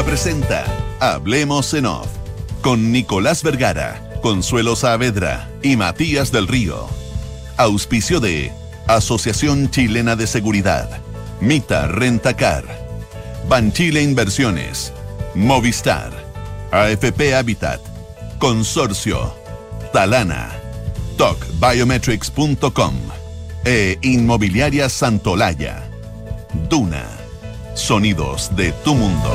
Presenta Hablemos en Off con Nicolás Vergara, Consuelo Saavedra y Matías del Río. Auspicio de Asociación Chilena de Seguridad, Mita Rentacar, Banchile Inversiones, Movistar, AFP Habitat, Consorcio, Talana, TocBiometrics.com e Inmobiliaria Santolaya. Duna. Sonidos de tu mundo.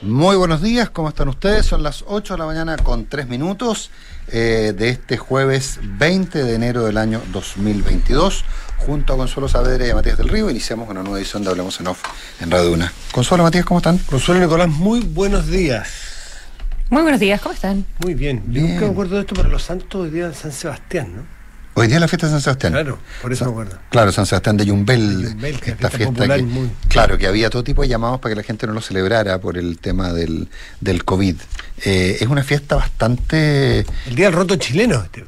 Muy buenos días, ¿cómo están ustedes? Son las 8 de la mañana con 3 minutos eh, de este jueves 20 de enero del año 2022. Junto a Consuelo Saavedra y a Matías del Río iniciamos una nueva edición de Hablemos en Off en Radio Una. Consuelo, Matías, ¿cómo están? Consuelo Nicolás, muy buenos días. Muy buenos días, ¿cómo están? Muy bien. Yo Bien. nunca me acuerdo de esto, pero los santos hoy día de San Sebastián, ¿no? Hoy día es la fiesta de San Sebastián. Claro, por eso me acuerdo. Claro, San Sebastián de Yumbel, Yumbel, que esta fiesta fiesta que, muy- claro, que había todo tipo de llamados para que la gente no lo celebrara por el tema del, del COVID. Eh, es una fiesta bastante... El día del roto chileno, este.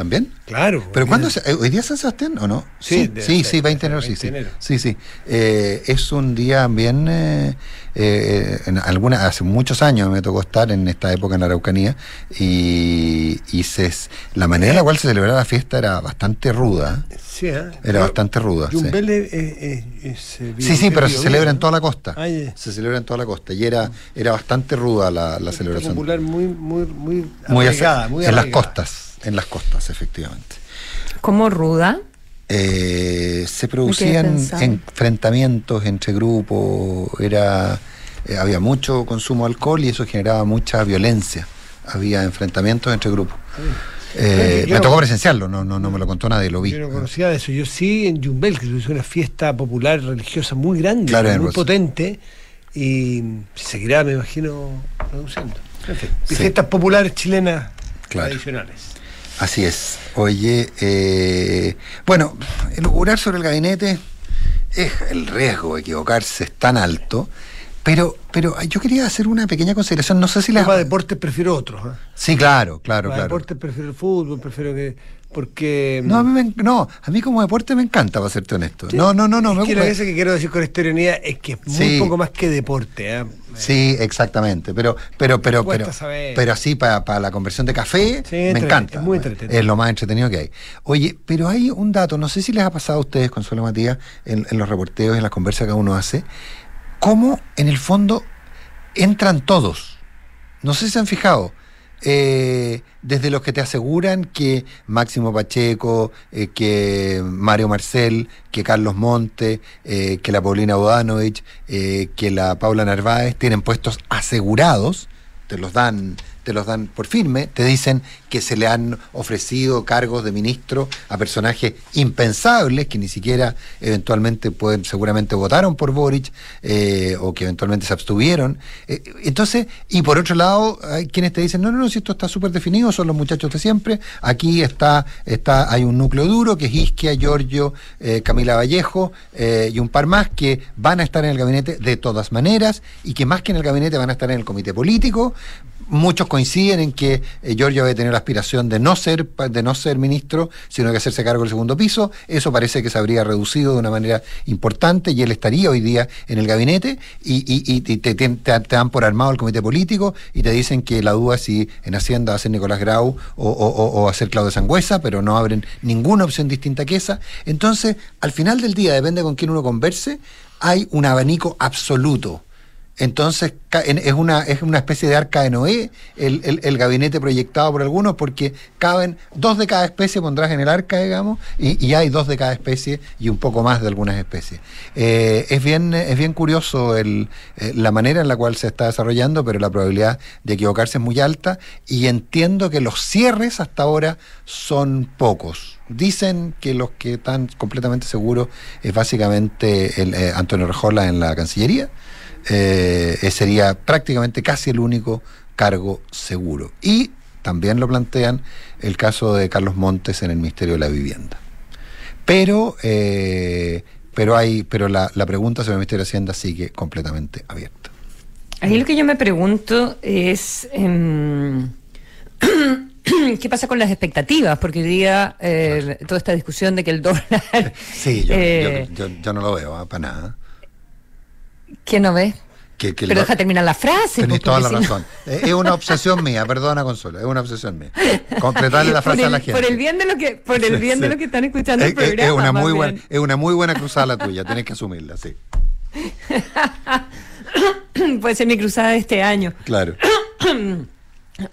¿También? Claro. ¿Pero cuándo? eh, ¿Hoy día es San Sebastián o no? Sí, sí, de- sí, de- sí, 20 de enero, sí, sí. 20 de enero. Sí, sí. Eh, es un día bien... eh, eh, en alguna, hace muchos años me tocó estar en esta época en la Araucanía y, y se, la manera en la cual se celebraba la fiesta era bastante ruda. ¿eh? Sí, ¿eh? Era Pero bastante ruda. sí. Yumbel es, es- es- es, eh, Sí, sí, pero se celebra en toda la costa. Ah, ya. Se celebra en toda la costa. Y era, era bastante ruda la, la celebración. popular muy, muy, muy Muy arraigada, muy en las costas. En las costas, efectivamente. Como ruda. Eh, se producían enfrentamientos entre grupos, era eh, había mucho consumo de alcohol y eso generaba mucha violencia. Había enfrentamientos entre grupos. Eh, Yo me tocó presenciarlo, no, no, no me lo contó nadie, lo vi. Yo no conocía de eso. Yo sí en Yumbel, que es una fiesta popular religiosa muy grande, Claro, muy Rosa. potente, y seguirá, me imagino, produciendo. En fin, Sí. fiestas populares chilenas Claro. tradicionales. Así es. Oye, eh, bueno, elucubrar sobre el gabinete es el riesgo de equivocarse es tan alto, pero, pero yo quería hacer una pequeña consideración. No sé si la. Para deportes prefiero otros. ¿eh? Sí, claro, claro, Para claro. deportes prefiero el fútbol, prefiero que. Porque. No, a mí, me en- no, a mí como deporte me encanta, para serte honesto. No, no, no, no. me Es que lo que quiero decir con esta ironía es que es muy poco más que deporte. ¿eh? Sí, exactamente. Pero, pero, pero, pero, pero así para la conversión de café, Sí, me encanta. es muy entretenido. Es lo más entretenido que hay. Oye, pero hay un dato, no sé si les ha pasado a ustedes, Consuelo Matías, en, en los reporteos, en las conversas que uno hace, cómo en el fondo entran todos. No sé si se han fijado. Eh, desde los que te aseguran que Máximo Pacheco, eh, que Mario Marcel, que Carlos Monte, eh, que la Paulina Bodanovich, eh, que la Paula Narváez tienen puestos asegurados, te los dan te los dan por firme, te dicen que se le han ofrecido cargos de ministro a personajes impensables que ni siquiera eventualmente pueden, seguramente votaron por Boric eh, o que eventualmente se abstuvieron. Eh, entonces, y por otro lado, hay quienes te dicen, no, no, no, si esto está súper definido, son los muchachos de siempre, aquí está, está, hay un núcleo duro que es Isquia, Giorgio, eh, Camila Vallejo eh, y un par más que van a estar en el gabinete de todas maneras y que más que en el gabinete van a estar en el comité político. Muchos coinciden en que eh, Giorgio había tenido la aspiración de no ser de no ser ministro, sino que hacerse cargo del segundo piso. Eso parece que se habría reducido de una manera importante y él estaría hoy día en el gabinete y, te, te- dan por armado el comité político y te dicen que la duda es si en Hacienda va a ser Nicolás Grau o, o- o- ser Claudio Sangüesa, pero no abren ninguna opción distinta que esa. Entonces, al final del día, depende con quién uno converse, hay un abanico absoluto. Entonces es una, es una especie de arca de Noé el, el- el gabinete proyectado por algunos porque caben dos de cada especie pondrás en el arca, digamos, y, y hay dos de cada especie y un poco más de algunas especies. Eh, es, bien, es bien curioso el, eh, la manera en la cual se está desarrollando, pero la probabilidad de equivocarse es muy alta y entiendo que los cierres hasta ahora son pocos. Dicen que los que están completamente seguros es básicamente el, eh, Antonio Rejola en la Cancillería. Eh, ese sería prácticamente casi el único cargo seguro. Y también lo plantean el caso de Carlos Montes en el Ministerio de la Vivienda. Pero, eh, pero, hay, pero la, la pregunta sobre el Ministerio de Hacienda sigue completamente abierta. Ahí lo que yo me pregunto es, em, ¿qué pasa con las expectativas? Porque hoy día eh, toda esta discusión de que el dólar... Sí, yo, eh, yo, yo- yo no lo veo, ah, para nada. ¿Quién no ve? Que, que Pero deja terminar la frase. Tenés toda la no- razón. Eh, Es una obsesión mía, perdona Consuelo, es una obsesión mía. Completarle la frase a la gente. por el bien de lo que, por el bien Sí, de lo que están escuchando Es, el programa. es una muy buena, es una muy buena cruzada la tuya, tenés que asumirla, sí. Puede ser mi cruzada de este año. Claro.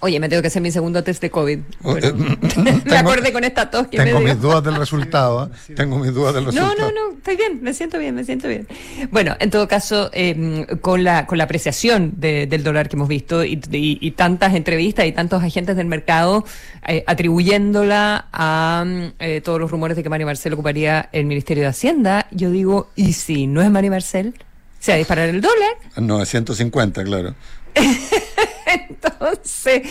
Oye, me tengo que hacer mi segundo test de COVID. Oh, Pero- eh, me tengo- acordé con esta tos que Tengo me dio. mis dudas del resultado, ¿ah? tengo mis dudas del No, resultado. no, no, estoy bien, me siento bien, me siento bien. Bueno, en todo caso, eh, con, la, con la apreciación de- del dólar que hemos visto y, y- y tantas entrevistas y tantos agentes del mercado eh, atribuyéndola a mm, eh, todos los rumores de que Mario Marcel ocuparía el Ministerio de Hacienda, yo digo, ¿y si no es Mario Marcel? ¿Se va a disparar el dólar? 950, claro. Entonces,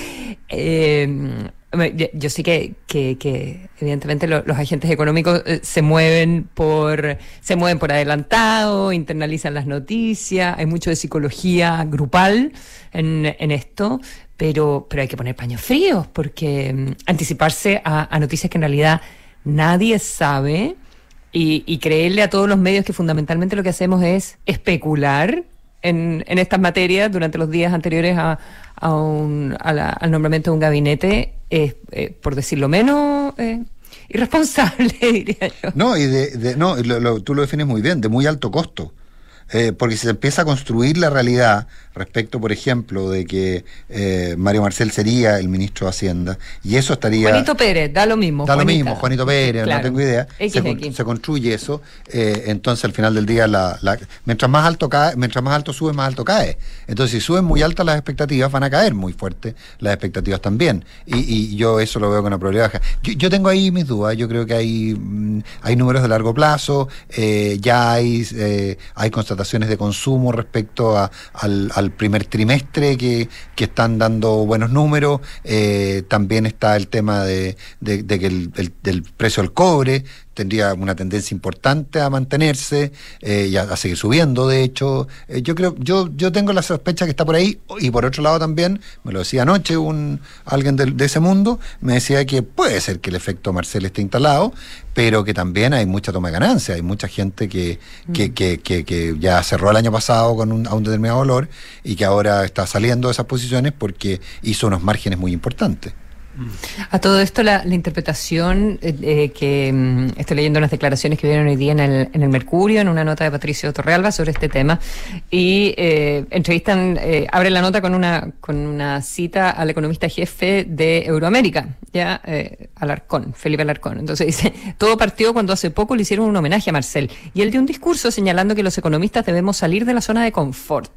eh, yo, yo sí que, que, evidentemente lo- los agentes económicos eh, se mueven por se mueven por adelantado, internalizan las noticias, hay mucho de psicología grupal en, en esto, pero, pero hay que poner paños fríos porque mm, anticiparse a, noticias que en realidad nadie sabe y creerle a todos los medios que fundamentalmente lo que hacemos es especular en, estas materias durante los días anteriores a, a un- al nombramiento de un gabinete es, eh, por decirlo menos, eh, irresponsable, diría yo. No, y de, de- no, lo- lo- tú lo defines muy bien, de muy alto costo. Eh, porque se empieza a construir la realidad respecto, por ejemplo, de que eh, Mario Marcel sería el ministro de Hacienda, y eso estaría... Juanito Pérez, da lo mismo. Da lo mismo, Juanito Pérez, Claro. no tengo idea. Se, con- se construye eso, eh, entonces al final del día, la, la- mientras más alto cae, mientras más alto sube, más alto cae. Entonces, si suben muy altas las expectativas, van a caer muy fuerte las expectativas también. Y, y yo eso lo veo con una probabilidad baja. Yo, yo tengo ahí mis dudas, yo creo que hay, mm, hay números de largo plazo, eh, ya hay, eh, hay constataciones de consumo respecto a- al, al primer trimestre que, que están dando buenos números. Eh, también está el tema de, de- de que el, el- del precio del cobre tendría una tendencia importante a mantenerse eh, y a, a seguir subiendo. De hecho, Eh, yo creo, yo, yo tengo la sospecha que está por ahí y por otro lado también me lo decía anoche un alguien del- de, ese mundo me decía que puede ser que el efecto Marcel esté instalado, pero que también hay mucha toma de ganancia, hay mucha gente que, que, que, que- que ya cerró el año pasado con un, a un determinado valor y que ahora está saliendo de esas posiciones porque hizo unos márgenes muy importantes. A todo esto, la, la interpretación eh, eh, que mm, estoy leyendo unas declaraciones que vieron hoy día en el, en el Mercurio, en una nota de Patricio Torrealba sobre este tema, y eh, entrevistan, eh, abre la nota con una, con una cita al economista jefe de Euroamérica, ya eh, Alarcón, Felipe Alarcón. Entonces dice, todo partió cuando hace poco le hicieron un homenaje a Marcel, y él dio un discurso señalando que los economistas debemos salir de la zona de confort.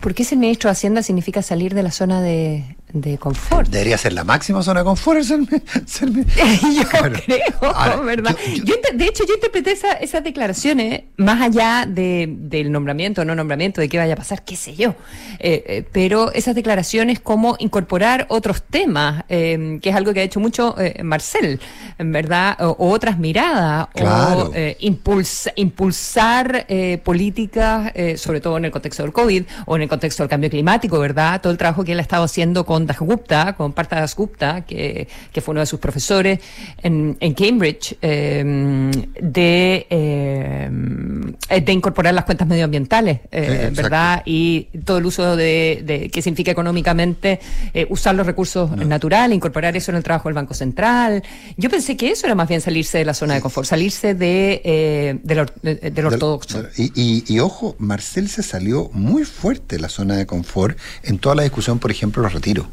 ¿Por qué ese ministro de Hacienda significa salir de la zona de, de confort? Debería ser la máxima zona de confort ser, ser- yo Claro. creo, Ahora, ¿verdad? yo- yo- Yo de hecho, yo interpreté esa- esas declaraciones más allá de, del nombramiento o no nombramiento, de qué vaya a pasar, qué sé yo. Eh, eh, pero esas declaraciones como incorporar otros temas, eh, que es algo que ha hecho mucho eh, Marcel, ¿verdad? O, o otras miradas, Claro. o eh, impulsa- impulsar eh, políticas, sobre todo en el contexto del COVID o en el contexto del cambio climático, ¿verdad? Todo el trabajo que él ha estado haciendo con Dasgupta, con Partha Dasgupta, que, que fue uno de sus profesores en, en Cambridge, eh, de, eh, de incorporar las cuentas medioambientales, eh. ¿verdad? Y todo el uso de, de que significa económicamente eh, usar los recursos naturales, incorporar eso en el trabajo del Banco Central. Yo pensé que eso era más bien salirse de la zona de confort, salirse de, eh, del, de- Del- ortodoxo. y- y ojo, Marcel se salió muy fuerte la zona de confort en toda la discusión, por ejemplo, los retiros.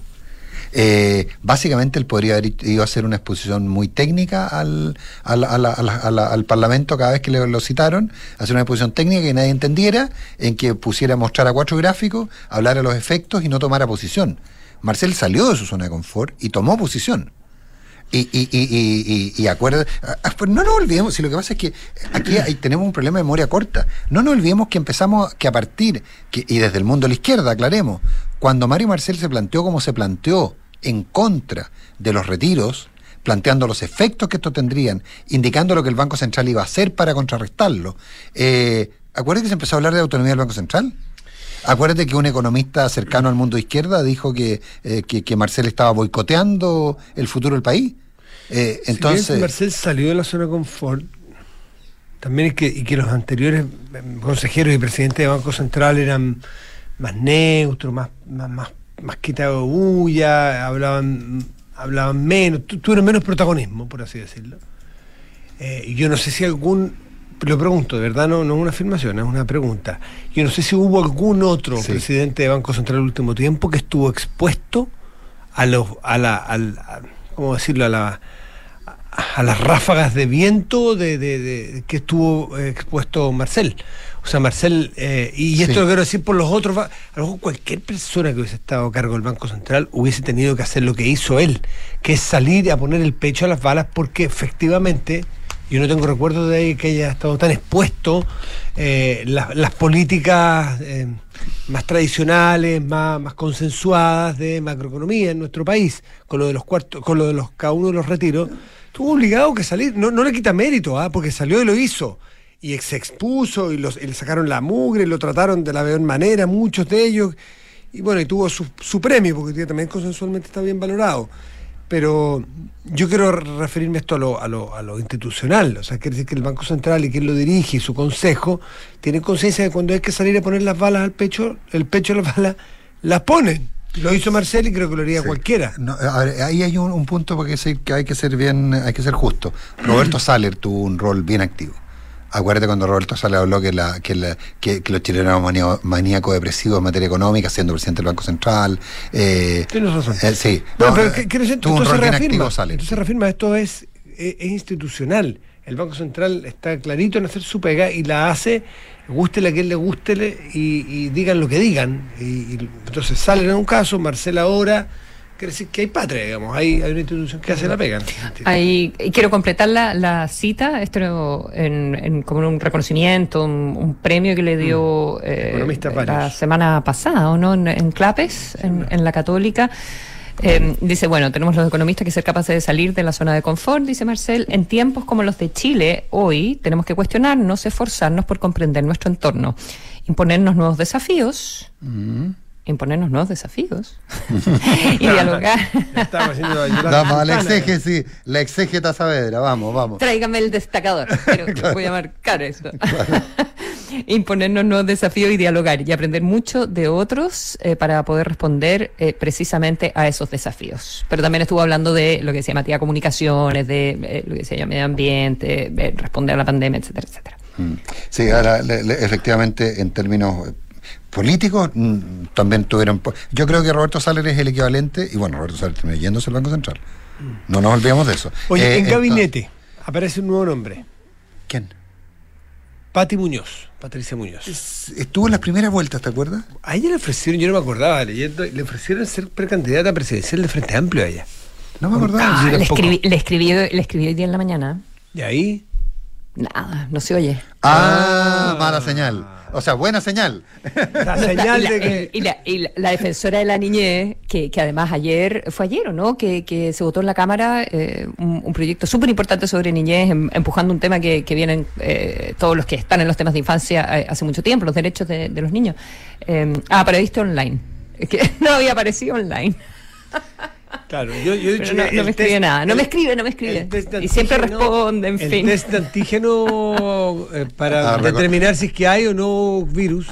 Eh, básicamente él podría haber ido a hacer una exposición muy técnica al, al, a a a la- al Parlamento cada vez que le, lo citaron, hacer una exposición técnica que nadie entendiera, en que pusiera mostrar a cuatro gráficos, hablar a los efectos y no tomara posición. Marcel salió de su zona de confort y tomó posición. Y, y, y, y, y, acuerda, ah, ah, pero no nos olvidemos, si lo que pasa es que aquí hay- tenemos un problema de memoria corta. No nos olvidemos que empezamos, que a partir, y desde el mundo de la izquierda, aclaremos, cuando Mario Marcel se planteó como se planteó en contra de los retiros, planteando los efectos que esto tendrían, indicando lo que el Banco Central iba a hacer para contrarrestarlo. Eh, ¿Acuerdas que se empezó a hablar de autonomía del Banco Central? Acuérdate que un economista cercano al mundo izquierda dijo eh, que, que Marcel estaba boicoteando el futuro del país. Eh, Si entonces, bien Marcel salió de la zona de confort, también es que, y que los anteriores eh, consejeros y presidentes de Banco Central eran más neutros, más, más, más, más quitados de bulla, hablaban, hablaban menos, tu- tuvieron menos protagonismo, por así decirlo. Eh, yo no sé si algún, lo pregunto, de verdad no, no es una afirmación, es una pregunta. Yo no sé si hubo algún otro Sí. presidente de Banco Central el último tiempo que estuvo expuesto a los, a la, al, a- ¿cómo decirlo? A la, a las ráfagas de viento de, de- de- que estuvo eh, expuesto Marcel. O sea, Marcel, eh, y Sí. esto lo quiero decir por los otros, a lo mejor cualquier persona que hubiese estado a cargo del Banco Central hubiese tenido que hacer lo que hizo él, que es salir a poner el pecho a las balas porque efectivamente, yo no tengo recuerdo de ahí que haya estado tan expuesto eh, la- las políticas eh, más tradicionales, más, más consensuadas de macroeconomía en nuestro país, con lo de los cuartos, con lo de los cada uno de los retiros, estuvo obligado que salir, no, no le quita mérito, ¿ah? porque salió y lo hizo. Y se expuso y, los, y le sacaron la mugre, lo trataron de la peor manera, muchos de ellos. Y bueno, y tuvo su, su premio, porque también consensualmente está bien valorado. Pero yo quiero re- referirme esto a lo, a, lo, a lo institucional. O sea, quiere decir que el Banco Central y quien lo dirige y su consejo tienen conciencia de que cuando hay que salir a poner las balas al pecho, el pecho de las balas, las ponen. Lo hizo Marcel y creo que lo haría Sí. cualquiera. No, a ver, ahí hay un, un punto porque sí que hay que ser bien, hay que ser justo. Roberto Saller tuvo un rol bien activo. Acuérdate cuando Roberto Saller habló que, la, que, la- que, que los chilenos eran manía- maníaco-depresivos en materia económica, siendo presidente del Banco Central. Eh, Tienes razón. eh, sí. No, pero eh, que- decir, tuvo un rol bien reafirma, activo Saller. entonces reafirma, esto es, es, es institucional. El Banco Central está clarito en hacer su pega y la hace, gústele a quien le gústele y, y digan lo que digan. Y, y entonces salen en un caso, Marcela ahora, quiere decir que hay patria, digamos, hay, hay una institución que hace la pega. Ahí, y quiero completar la, la cita, esto en, en- como un reconocimiento, un, un premio que le dio eh, Economistas la semana pasada, ¿o no? En, en Clapes, en, en la Católica. Eh, dice, bueno, tenemos los economistas que ser capaces de salir de la zona de confort, dice Marcel. En tiempos como los de Chile, hoy tenemos que cuestionarnos, esforzarnos por comprender nuestro entorno, imponernos nuevos desafíos, imponernos nuevos desafíos y dialogar. Vamos a la exégesis, la exégeta Saavedra, vamos, vamos. Tráigame el destacador. Pero voy a marcar eso. Imponernos nuevos desafíos y dialogar y aprender mucho de otros eh, para poder responder eh, precisamente a esos desafíos. Pero también estuvo hablando de lo que decía Matías Comunicaciones, de eh, lo que decía yo, medio ambiente, de responder a la pandemia, etcétera, etcétera. Mm. Sí, ahora, le- le- efectivamente, en términos políticos, mm, también tuvieron. Yo creo que Roberto Saller es el equivalente, y bueno, Roberto Saller terminó yéndose al Banco Central. No nos olvidemos de eso. Oye, Eh, en entonces- gabinete aparece un nuevo nombre, ¿Quién? Pati Muñoz, Patricia Muñoz. Es- Estuvo en las primeras vueltas, ¿te acuerdas? A ella le ofrecieron, yo no me acordaba leyendo, le ofrecieron ser precandidata presidencial de Frente Amplio a ella. No me acordaba. Ah, le, tampoco. escribí, le, escribí, le escribí hoy día en la mañana. Y ahí, Nada, no se oye. Ah, Ah. mala señal. O sea, buena señal. la señal y la, de que... y la- y la- la defensora de la niñez, que, que además ayer, fue ayer, ¿o no? Que, que se votó en la Cámara eh, un, un proyecto súper importante sobre niñez, em- empujando un tema que, que vienen eh, todos los que están en los temas de infancia eh, hace mucho tiempo, los derechos de, de los niños. Eh, ah, pero viste online. Es que no había aparecido online. Claro, yo, yo he dicho no, no me escribe test- nada. No el- me escribe, no me escribe. Y siempre responde, en el fin. test de antígeno eh, para Ah, determinar si es que hay o no virus.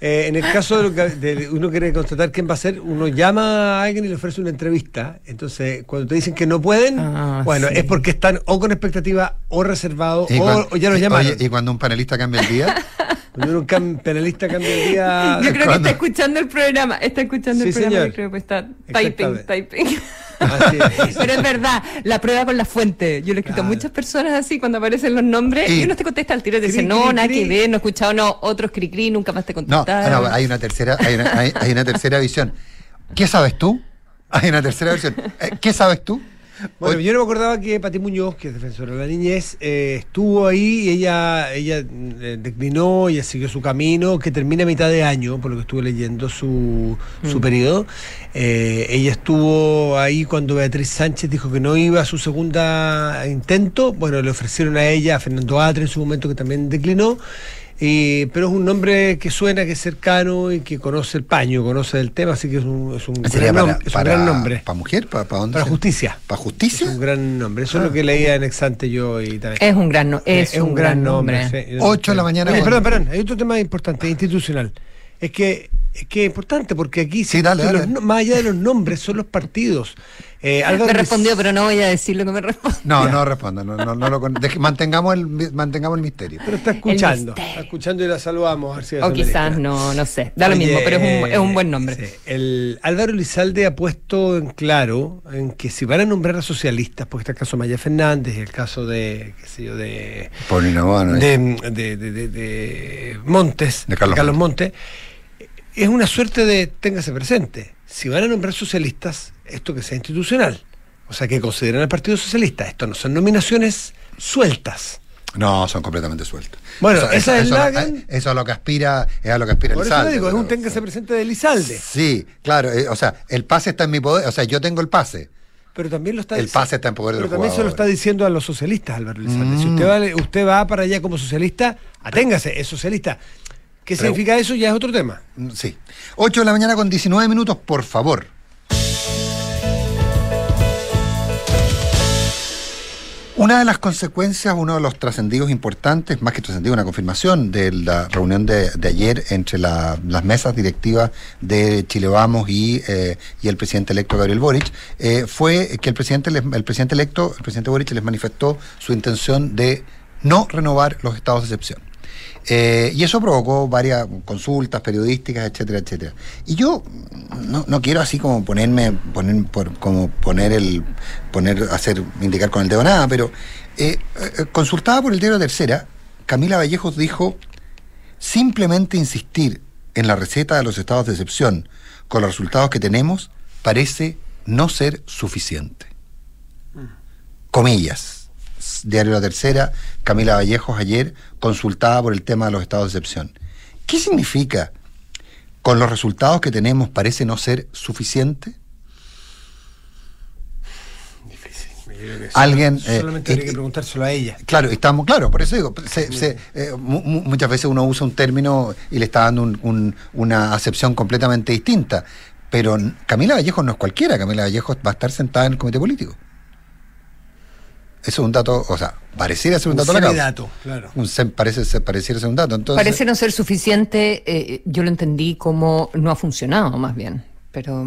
Eh, en el caso de, lo que, de uno quiere constatar quién va a ser, uno llama a alguien y le ofrece una entrevista. Entonces, cuando te dicen que no pueden, Ah, bueno, sí. es porque están o con expectativa o reservados Y o, ya llamaron. oye, y cuando un panelista cambia el día, Cuando uno cam- penalista cambia el día. Yo creo que está escuchando el programa. Está escuchando el Sí, programa. señor. Yo creo que está typing, typing. Así es. Pero es verdad, la prueba con la fuente. Yo le he escrito a muchas personas así cuando aparecen los nombres Y- y, uno te contesta al tiro y te dice, Cri, no, cri, nada cri. que ver, no he escuchado, no, otros cri cri, nunca más te no, hay una tercera, hay una, hay- hay una tercera visión. ¿Qué sabes tú? Hay una tercera versión. Eh, ¿Qué sabes tú? Bueno, yo no me acordaba que Pati Muñoz, que es defensora de la niñez, eh, estuvo ahí y ella, ella eh, declinó, ella siguió su camino, que termina a mitad de año, por lo que estuve leyendo su, su Mm. periodo. Eh, ella estuvo ahí cuando Beatriz Sánchez dijo que no iba a su segunda intento. Bueno, le ofrecieron a ella, a Fernando Atre en su momento, que también declinó. Y, pero es un nombre que suena, que es cercano y que conoce el paño, conoce el tema, así que es un, es un, Sería gran, para, nom- es un para- gran nombre. ¿Para mujer? ¿Para, para dónde? Para justicia. ¿Para Es justicia? un gran nombre. Eso es lo que leía en Exante yo y también. Es un gran, no- es un gran nombre. sí. Ocho de la mañana Oye, con- perdón, perdón, hay otro tema importante, institucional. Es que es que es importante porque aquí Sí, dale, los dale. no- más allá de los nombres son los partidos. Eh, Álvaro Me respondió, pero no voy a decir lo que me respondió. No, no responda. No, no, no lo con- deje- mantengamos, el, mantengamos el misterio. Pero está escuchando, está escuchando y la saludamos. a ver si va a O quizás no, no sé. Da lo Oye, mismo, pero es un, es un buen eh, nombre. sí. El Álvaro Lizalde ha puesto en claro en que si van a nombrar a socialistas, porque está el caso de Maya Fernández y el caso de, qué sé yo, de, Paulina Bono, de, de- de- de- de Montes, De Carlos Montes, es una suerte de téngase presente. Si van a nombrar socialistas, esto que sea institucional. O sea, que consideren al Partido Socialista. Esto no son nominaciones sueltas. No, son completamente sueltos. Bueno, Eso- esa es eso, la- eso, es lo que aspira, es a lo que aspira Por el eso le saldo, digo, es un téngase presente de Lizalde. Sí, claro, eh, o sea, el pase está en mi poder, o sea, yo tengo el pase. Pero también lo está El pase está en poder de Pero también se lo está diciendo a los socialistas, Álvaro Elizalde. Si Mm. usted va, usted va para allá como socialista, aténgase, es socialista. ¿Qué significa eso? Ya es otro tema. Mm, Sí. 8 de la mañana con 19 minutos, por favor. Una de las consecuencias, uno de los trascendidos importantes, más que trascendido, una confirmación de la reunión de, de ayer entre la- las mesas directivas de Chile Vamos y, eh, y el presidente electo Gabriel Boric, eh, fue que el presidente, el presidente electo, el presidente Boric les manifestó su intención de no renovar los estados de excepción. Eh, y eso provocó varias consultas periodísticas, etcétera, etcétera. Y yo no, no quiero así como ponerme, poner, por- como poner el, poner, hacer, indicar con el dedo nada, pero eh, eh, consultada por el diario Tercera, Camila Vallejos dijo, simplemente insistir en la receta de los estados de excepción con los resultados que tenemos parece no ser suficiente. Comillas. Diario La Tercera, Camila Vallejos ayer consultada por el tema de los estados de excepción. ¿Qué significa con los resultados que tenemos parece no ser suficiente? Alguien, eh, Solamente eh, que preguntárselo a ella. Claro, estamos, claro, por eso digo, se- se, eh, mu- mu- muchas veces uno usa un término y le está dando un- un- una acepción completamente distinta. Pero Camila Vallejo no es cualquiera, Camila Vallejo va a estar sentada en el comité político. Eso es un dato, o sea, pareciera ser un dato causa. semidato, claro. Un sem- parece, ser- pareciera ser un dato. Entonces, Parece no ser suficiente, eh, yo lo entendí como no ha funcionado más bien, pero...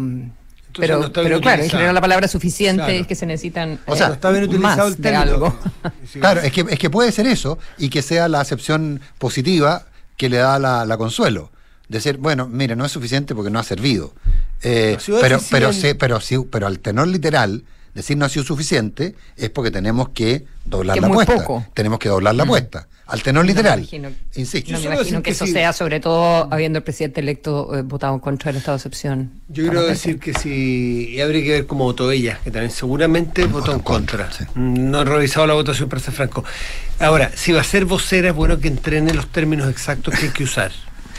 Pero, no está bien pero claro, en general la palabra suficiente Claro. es que se necesitan O sea, eh, no está bien utilizado más el de algo. Claro, es que, es que puede ser eso y que sea la acepción positiva que le da la, la consuelo. Decir, bueno, mire, no es suficiente porque no ha servido. Eh, pero, pero, sí, pero, sí, pero al tenor literal, decir no ha sido suficiente es porque tenemos que doblar Que la apuesta. poco. Tenemos que doblar la Mm. apuesta. Al tenor No me literal. imagino- Insisto. No me imagino que, que eso sea, sobre todo habiendo el presidente electo eh, votado en contra del estado de excepción. Yo quiero decir que si y habría que ver cómo votó ella, que también seguramente votó en contra. sí. No he revisado la votación para ser franco. Ahora, si va a ser vocera, es bueno que entrene los términos exactos que hay que usar.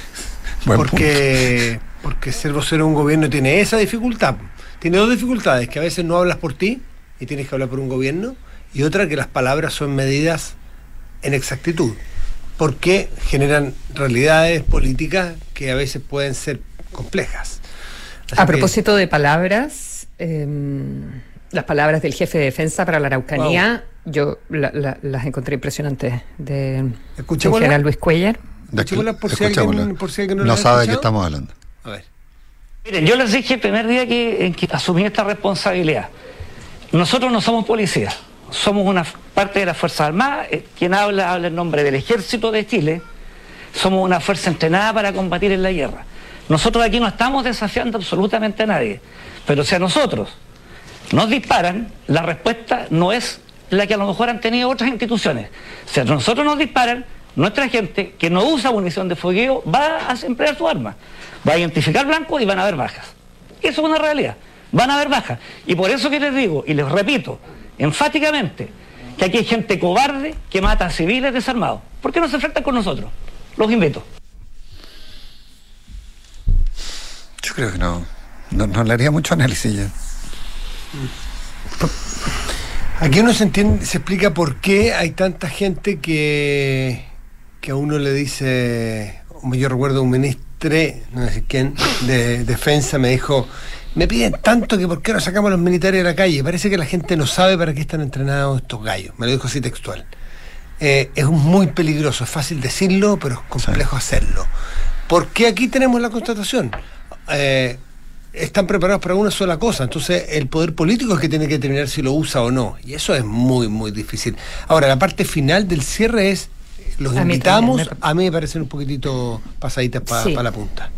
Buen porque, porque ser vocero de un gobierno tiene esa dificultad. Tiene dos dificultades, que a veces no hablas por ti y tienes que hablar por un gobierno, y otra que las palabras son medidas en exactitud, porque generan realidades políticas que a veces pueden ser complejas. Así A que- propósito de palabras, eh, las palabras del jefe de defensa para la Araucanía, yo la- la- las encontré impresionantes de, Escuchémosla. general Luis Cuellar. De- por si escuchémosla. alguien- por si alguien no no sabe de qué estamos hablando. A ver. Miren, yo les dije el primer día que, en asumí esta responsabilidad. Nosotros no somos policías, somos una parte de las Fuerzas Armadas. eh, Quien habla, habla en nombre del Ejército de Chile. Somos una fuerza entrenada para combatir en la guerra. Nosotros aquí no estamos desafiando absolutamente a nadie. Pero si a nosotros nos disparan, la respuesta no es la que a lo mejor han tenido otras instituciones. Si a nosotros nos disparan, nuestra gente que no usa munición de fogueo va a emplear su arma. Va a identificar blancos y van a haber bajas. Eso es una realidad. Van a haber bajas. Y por eso que les digo, y les repito enfáticamente, que aquí hay gente cobarde que mata a civiles desarmados. ¿Por qué no se enfrentan con nosotros? Los invito. Yo creo que no. No, no le haría mucho análisis ya. Aquí uno se entiende, se explica por qué hay tanta gente que, que a uno le dice, yo recuerdo un ministro, no sé quién, de defensa me dijo, me piden tanto que por qué no sacamos a los militares de la calle. Parece que la gente no sabe para qué están entrenados estos gallos. Me lo dijo así textual. Eh, es muy peligroso, es fácil decirlo, pero es complejo hacerlo. ¿Por qué aquí tenemos la constatación? Eh, están preparados para una sola cosa, entonces el poder político es que tiene que determinar si lo usa o no, y eso es muy, muy difícil. Ahora, la parte final del cierre es, los A mí invitamos, también me- a mí me parecen un poquitito pasaditas para Sí. la punta.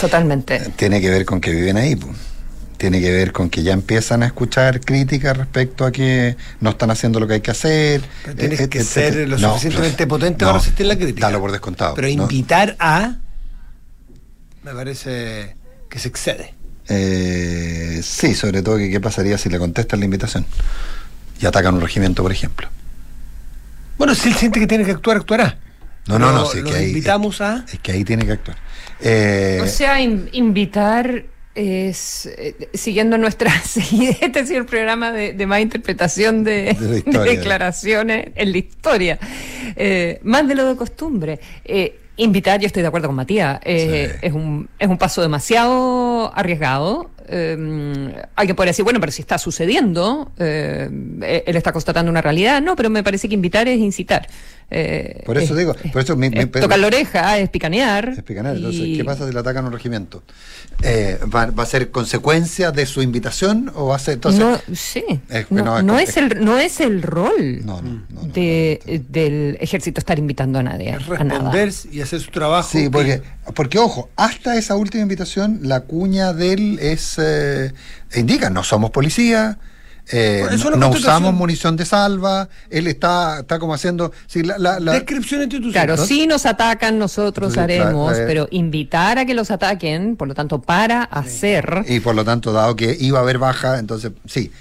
Totalmente. Tiene que ver con que viven ahí, pues. Tiene que ver con que ya empiezan a escuchar críticas respecto a que no están haciendo lo que hay que hacer. Pero tienes eh, que eh, ser eh, lo no, suficientemente no, potente no, para resistir la crítica. Dalo por descontado. Pero ¿no? invitar a, me parece que se excede. Eh, sí, sobre todo que qué pasaría si le contestan la invitación y atacan un regimiento, por ejemplo. Bueno, si él siente que tiene que actuar, actuará. No, no, no, Pero sí, los que ahí, invitamos a... Es que ahí tiene que actuar. Eh, O sea, in- invitar es, eh, siguiendo nuestra seguida, este ha sido el programa de, de más interpretación de, declaraciones en la historia, Eh, más de lo de costumbre. Eh, invitar, yo estoy de acuerdo con Matías, eh, Sí. es, un, es un paso demasiado arriesgado. Eh, hay que poder decir, bueno, pero si está sucediendo, eh, él está constatando una realidad, no, pero me parece que invitar es incitar. Eh, Por eso es- digo, por eso mi- mi- es tocar la oreja, es picanear. Es picanear. Entonces, y- ¿qué pasa si le atacan un regimiento? Eh, ¿va, va a ser consecuencia de su invitación o va a ser entonces? no, sí. Es- no, no, es no com- es el, no es el rol No, no, no, no, de, no, no, no. del ejército estar invitando a nadie. es a nada. responder y hacer su trabajo. Sí, porque, porque ojo, hasta esa última invitación, la cuña de él es eh, indica, no somos policía, eh, no, la usamos munición de salva, él está, está como haciendo, sí, la, la- la- Descripción institucional. Claro, si nos atacan, nosotros la- haremos, la- pero invitar a que los ataquen, por lo tanto, para hacer. y por lo tanto, dado que iba a haber baja, entonces sí,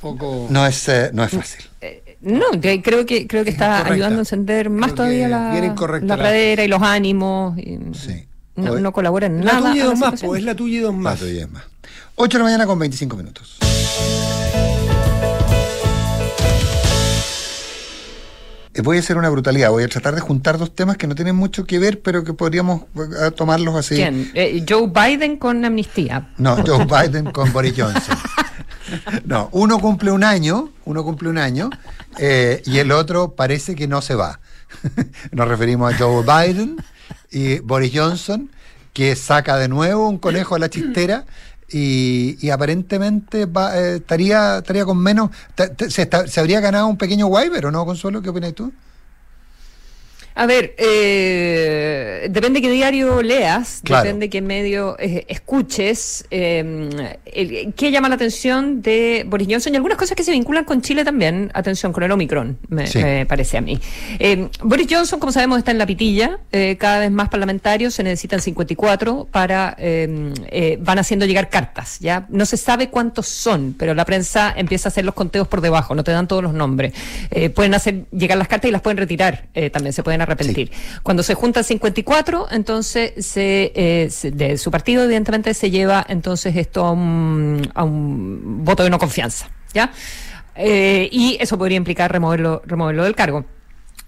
poco... no es, eh, no es fácil. eh, No, yo creo que creo que está Incorrecta. ayudando a encender más Creo todavía la, la la- pradera y los ánimos. y Sí. no, no colabora en La nada. tuya y a la dos más, pues es la tuya y dos más. Más y es más. 8 de la mañana con 25 minutos. Voy a hacer una brutalidad, voy a tratar de juntar dos temas que no tienen mucho que ver, pero que podríamos eh, tomarlos así. ¿Quién? Eh, Joe Biden con amnistía. No, Joe Biden con Boris Johnson. No, uno cumple un año, uno cumple un año, eh, y el otro parece que no se va. Nos referimos a Joe Biden y Boris Johnson, que saca de nuevo un conejo a la chistera y, y aparentemente va, eh, estaría, estaría con menos. se, está- se habría ganado un pequeño waiver, ¿o no, Consuelo? ¿Qué opinas tú? A ver, eh, depende qué diario leas, Claro. depende qué medio eh, escuches. eh, el- ¿Qué llama la atención de Boris Johnson? Y algunas cosas que se vinculan con Chile también. Atención, con el Omicron, me, Sí. me parece a mí. Eh, Boris Johnson, como sabemos, está en la pitilla. eh, cada vez más parlamentarios, se necesitan 54 para. eh, eh, van haciendo llegar cartas, ¿ya? No se sabe cuántos son, pero la prensa empieza a hacer los conteos por debajo, no te dan todos los nombres. Eh, pueden hacer llegar las cartas y las pueden retirar, eh, también se pueden arrepentir. Cuando se juntan 54, entonces se, eh, se- de su partido, evidentemente, se lleva entonces esto a un, a un voto de no confianza, ¿ya? Eh, y eso podría implicar removerlo, removerlo del cargo.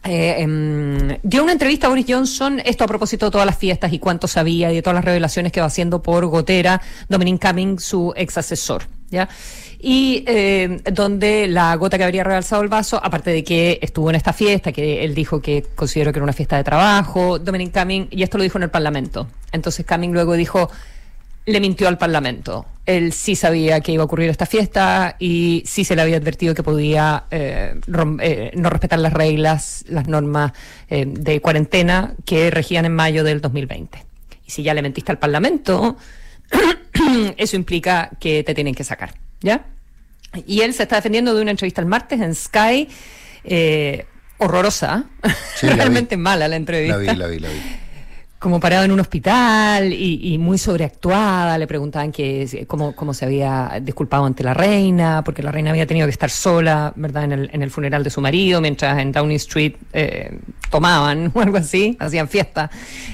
Eh, em, dio una entrevista a Boris Johnson, esto a propósito de todas las fiestas y cuánto sabía y de todas las revelaciones que va haciendo por Gotera, Dominic Cummings, su ex asesor, ¿ya? Y eh, donde la gota que habría rebalsado el vaso, aparte de que estuvo en esta fiesta, que él dijo que consideró que era una fiesta de trabajo, Dominic Cummings, y esto lo dijo en el Parlamento. Entonces Cummings luego dijo, le mintió al Parlamento. Él sí sabía que iba a ocurrir esta fiesta y sí se le había advertido que podía eh, eh, no respetar las reglas, las normas eh, de cuarentena que regían en mayo del 2020. Y si ya le mentiste al Parlamento, eso implica que te tienen que sacar, ¿ya? Y él se está defendiendo de una entrevista el martes en Sky, eh, horrorosa, Sí, la vi. realmente mala la entrevista La vi, la vi, la vi. como parado en un hospital y, y muy sobreactuada. Le preguntaban que si- cómo, cómo se había disculpado ante la reina, porque la reina había tenido que estar sola, ¿verdad?, en el, en el funeral de su marido, mientras en Downing Street eh, tomaban o algo así, hacían fiestas.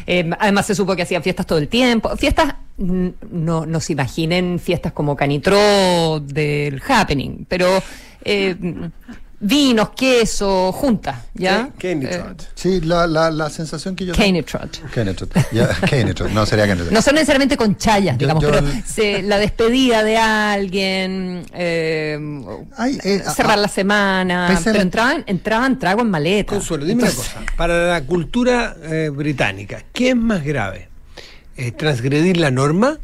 Eh, además se supo que hacían fiestas todo el tiempo. Fiestas, no, no se imaginen fiestas como Canitró del Happening, pero... eh, vinos, queso, juntas, ¿ya? Eh. Sí, la, la, la sensación que yo Caney Trot. Kenny Trot. Ya, Kenny Trot. No, sería Kenny Trot. No son necesariamente con chayas, digamos, yo- pero se- la despedida de alguien, eh, Ay, eh, cerrar a- la semana, pero la- entraban, entraban trago en maleta. Consuelo, dime Entonces, una cosa. Para la cultura eh, británica, ¿qué es más grave? Eh, ¿Transgredir la norma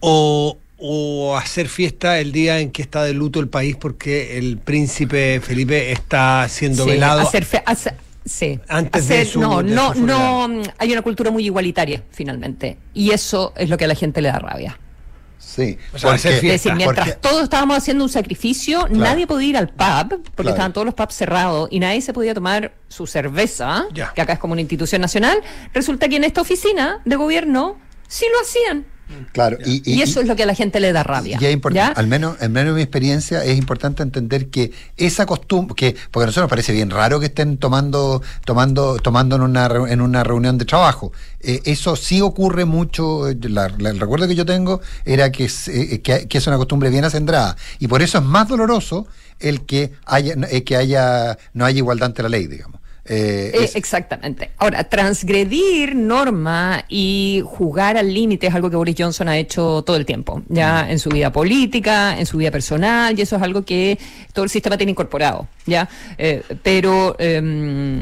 o, o hacer fiesta el día en que está de luto el país porque el príncipe Felipe está siendo sí, velado? hacer fe- hacer- sí, Antes de su- no, de no, su no, hay una cultura muy igualitaria finalmente, y eso es lo que a la gente le da rabia. Sí. O sea, hacer Es decir, mientras porque- todos estábamos haciendo un sacrificio, nadie podía ir al pub, porque Claro. estaban todos los pubs cerrados, y nadie se podía tomar su cerveza, Ya. que acá es como una institución nacional. Resulta que en esta oficina de gobierno sí lo hacían. Claro. Y, Y, eso es lo que a la gente le da rabia. Y es importante, al menos, al menos en mi experiencia, es importante entender que esa costumbre, que, porque a nosotros nos parece bien raro que estén tomando, tomando, tomando en una en una reunión de trabajo. Eh, eso sí ocurre mucho. eh, la- la- el recuerdo que yo tengo era que es, eh, que, que es una costumbre bien acendrada. Y por eso es más doloroso el que haya, eh, que haya, no haya igualdad ante la ley, digamos. Eh, Eh, exactamente. Ahora, transgredir norma y jugar al límite es algo que Boris Johnson ha hecho todo el tiempo, ya Mm. en su vida política, en su vida personal, y eso es algo que todo el sistema tiene incorporado, ya. Eh, pero, em,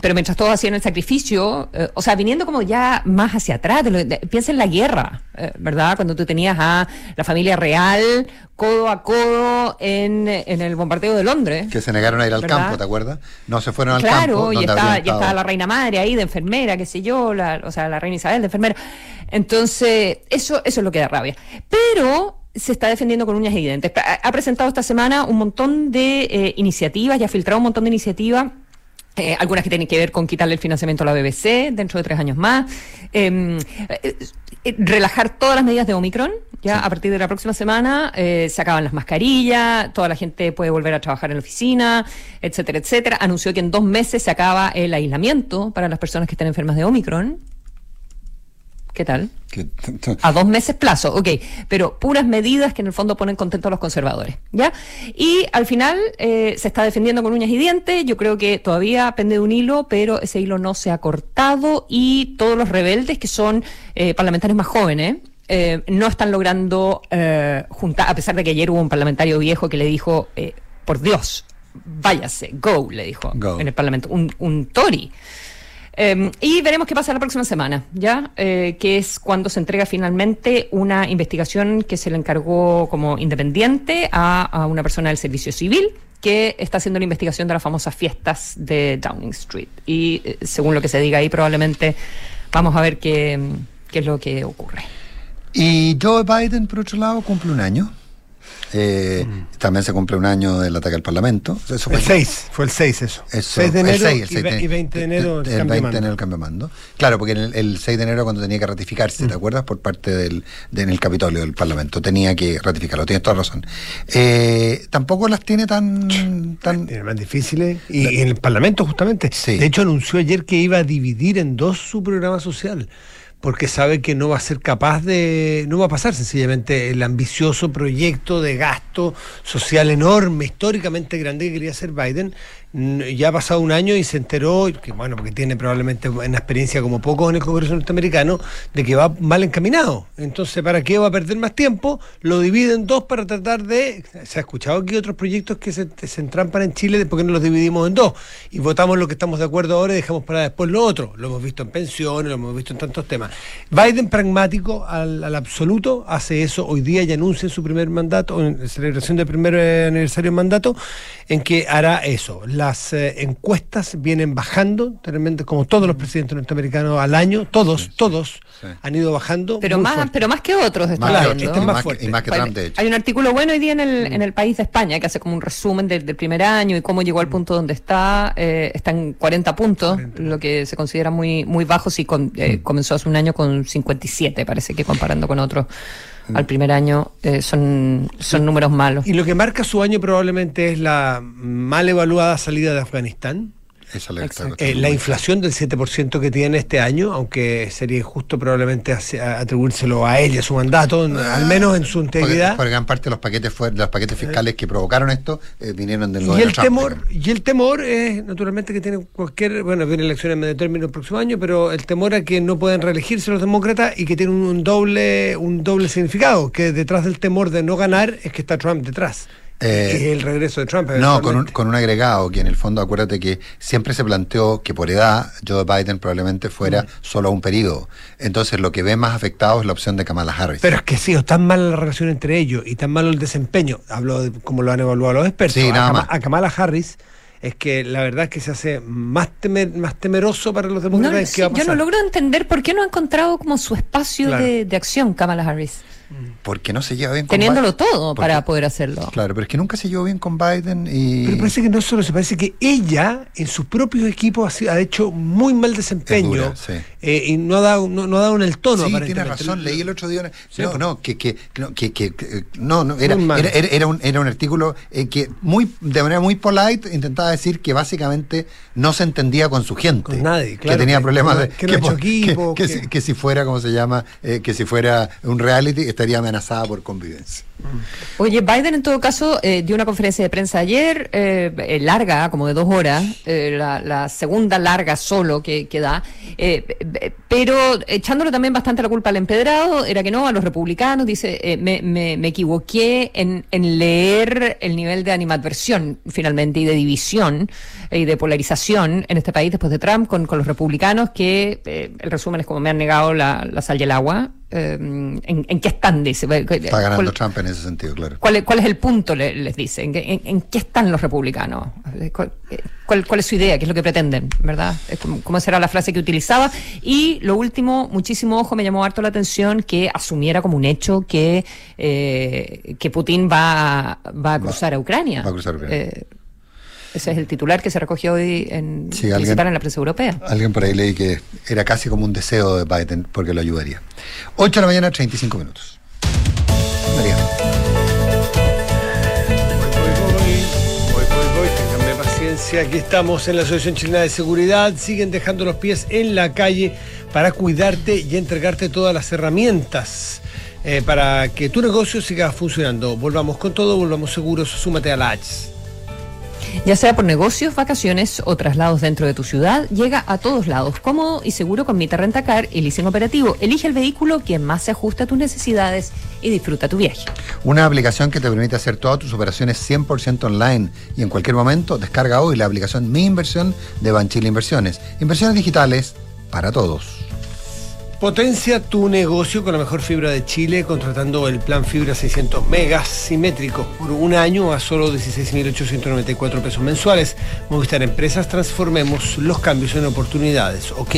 pero mientras todos hacían el sacrificio, o sea, viniendo como ya más hacia atrás, de lo- de- piensa en la guerra, ¿verdad? Cuando tú tenías a la familia real codo a codo en, en el bombardeo de Londres. que se negaron a ir al ¿Verdad? campo, ¿te acuerdas? No se fueron al Claro, campo. Y donde está, habrían y estado- estaba la reina madre ahí de enfermera, qué sé yo, la, o sea, la reina Isabel de enfermera. Entonces, eso, eso es lo que da rabia. Pero se está defendiendo con uñas y dientes. Ha, presentado esta semana un montón de eh, iniciativas, ya ha filtrado un montón de iniciativas. eh, algunas que tienen que ver con quitarle el financiamiento a la BBC dentro de tres años más. eh, eh, relajar todas las medidas de Omicron. Ya a partir de la próxima semana eh, se acaban las mascarillas, toda la gente puede volver a trabajar en la oficina, etcétera, etcétera. Anunció que en dos meses se acaba el aislamiento para las personas que estén enfermas de Omicron. ¿Qué tal? A dos meses plazo, ok, pero puras medidas que en el fondo ponen contentos a los conservadores, ¿ya? Y al final eh, se está defendiendo con uñas y dientes, yo creo que todavía pende de un hilo, pero ese hilo no se ha cortado y todos los rebeldes, que son eh, parlamentarios más jóvenes, eh, no están logrando eh, juntar, a pesar de que ayer hubo un parlamentario viejo que le dijo, eh, por Dios, váyase, go, le dijo Go. en el Parlamento, un, un Tory. Eh, y veremos qué pasa la próxima semana, ¿ya? Eh, que es cuando se entrega finalmente una investigación que se le encargó como independiente a, a una persona del servicio civil que está haciendo la investigación de las famosas fiestas de Downing Street. Y eh, según lo que se diga ahí, probablemente vamos a ver qué, qué es lo que ocurre. Y Joe Biden, por otro lado, cumple un año. Eh, También se cumple un año del ataque al Parlamento. Eso El fue- 6, fue el 6 eso. Eso, 6 de el enero 6, el y 6 ve- y 20 de enero el, el, el cambio 20 de enero el cambio de mando. Claro, porque el, el 6 de enero cuando tenía que ratificarse, ¿te acuerdas? Por parte del de, en el Capitolio del Parlamento. Tenía que ratificarlo, tienes toda razón. Eh, tampoco las tiene tan... tan Tiene más difíciles. Y en el Parlamento, justamente. Sí. De hecho, anunció ayer que iba a dividir en dos su programa social. Porque sabe que no va a ser capaz de. No va a pasar sencillamente el ambicioso proyecto de gasto social enorme, históricamente grande que quería hacer Biden. Ya ha pasado un año y se enteró, que bueno, porque tiene probablemente una experiencia como pocos en el Congreso norteamericano, de que va mal encaminado. Entonces, ¿para qué va a perder más tiempo? Lo divide en dos para tratar de. Se ha escuchado aquí otros proyectos que se, se entrampan en Chile, ¿por qué no los dividimos en dos? Y votamos lo que estamos de acuerdo ahora y dejamos para después lo otro. Lo hemos visto en pensiones, lo hemos visto en tantos temas. Biden, pragmático al, al absoluto, hace eso hoy día y anuncia en su primer mandato, en celebración del primer eh, aniversario de mandato, en que hará eso. Las eh, encuestas vienen bajando, tremendo, como todos los presidentes norteamericanos al año, todos, todos sí. han ido bajando. Pero muy más, fuerte. pero más que otros, está más, Claro, que, este otros, es y más más que- fuerte. y más que Vale, Trump, de hecho. Hay un artículo bueno hoy día en el, en el País de España que hace como un resumen del, del primer año y cómo llegó al punto donde está. Eh, está en 40 puntos, lo que se considera muy muy bajo si con- eh, comenzó hace un año con 57, parece que comparando con otros al primer año eh, son, son números malos. Y lo que marca su año probablemente es la mal evaluada salida de Afganistán. Esa es la que está Exacto. costando Eh, la inflación del 7% que tiene este año, aunque sería injusto probablemente atribuírselo a ella, su mandato, n- al menos en su Porque, integridad. porque gran parte de los paquetes fue, los paquetes fiscales que provocaron esto eh, vinieron del Y gobierno el Trump, temor, digamos. y el temor es naturalmente que tiene cualquier, bueno, viene elecciones en medio término el próximo año, pero el temor a que no puedan reelegirse los demócratas y que tiene un, un doble, un doble significado, que detrás del temor de no ganar es que está Trump detrás. Eh, es el regreso de Trump. No, con un, con un agregado que en el fondo acuérdate que siempre se planteó que por edad Joe Biden probablemente fuera Mm. solo un periodo. Entonces lo que ve más afectado es la opción de Kamala Harris. Pero es que sí, o tan mala la relación entre ellos y tan malo el desempeño, hablo de cómo lo han evaluado los expertos, Sí, a, nada Kama- más. a Kamala Harris, es que la verdad es que se hace más, temer- más temeroso para los No, demócratas sí, que va a yo pasar. no logro entender por qué no ha encontrado como su espacio Claro. de, de acción Kamala Harris, porque no se lleva bien con teniéndolo Biden. todo Porque- para poder hacerlo. Claro, pero es que nunca se llevó bien con Biden y... Pero parece que no solo se parece que ella en sus propios equipos ha, sido- ha hecho muy mal desempeño Es dura, sí. eh, y no ha dado no, no ha dado en el tono. Sí, tiene razón. Leí el otro día. Sí. no, no, que, que, que no, que, que- que- no, no, era, era, era- era un, era un artículo eh, que muy de manera muy polite intentaba decir que básicamente no se entendía con su gente. Con nadie, claro, Que tenía que- problemas de. que equipo, que, que- si, que si fuera, como se llama, eh, que si fuera un reality, estaría amenazada por convivencia. Oye, Biden en todo caso eh, dio una conferencia de prensa ayer, eh, eh, larga, como de dos horas, eh, la, la segunda larga solo que, que da, pero echándole también bastante la culpa al empedrado, era que no, a los republicanos, dice, eh, me, me- me equivoqué en, en leer el nivel de animadversión finalmente y de división y de polarización en este país después de Trump con, con los republicanos, que el resumen es como me han negado la, la sal y el agua. ¿en, en qué están? Dice. Está ganando ¿Cuál- Trump en ese sentido, claro. ¿Cuál, es- cuál es el punto? le- les dice? ¿En, qué- en- en qué están los republicanos? ¿Cuál, cuál- cuál es su idea? ¿Qué es lo que pretenden? ¿Verdad? Esa era la frase que utilizaba. Y lo último, muchísimo ojo, me llamó harto la atención que asumiera como un hecho que, eh, que Putin va, va a cruzar a Ucrania. va a cruzar a Ucrania. Eh, ese es el titular que se recogió hoy en, Sí, alguien- en la prensa europea. Alguien por ahí leí que era casi como un deseo de Biden porque lo ayudaría. 8 de la mañana, 35 minutos. María. Paciencia. Aquí estamos en la Asociación Chilena de Seguridad. Siguen dejando los pies en la calle para cuidarte y entregarte todas las herramientas eh, para que tu negocio siga funcionando. Volvamos con todo, volvamos seguros. Súmate a la H. Ya sea por negocios, vacaciones o traslados dentro de tu ciudad, llega a todos lados, cómodo y seguro con Mita Rentacar y leasing operativo. Elige el vehículo que más se ajuste a tus necesidades y disfruta tu viaje. Una aplicación que te permite hacer todas tus operaciones 100% online y en cualquier momento. Descarga hoy la aplicación Mi Inversión de Banchile Inversiones. Inversiones digitales para todos. Potencia tu negocio con la mejor fibra de Chile contratando el plan fibra 600 megas simétrico por un año a solo 16.894 pesos mensuales. Movistar Empresas, transformemos los cambios en oportunidades. Ok.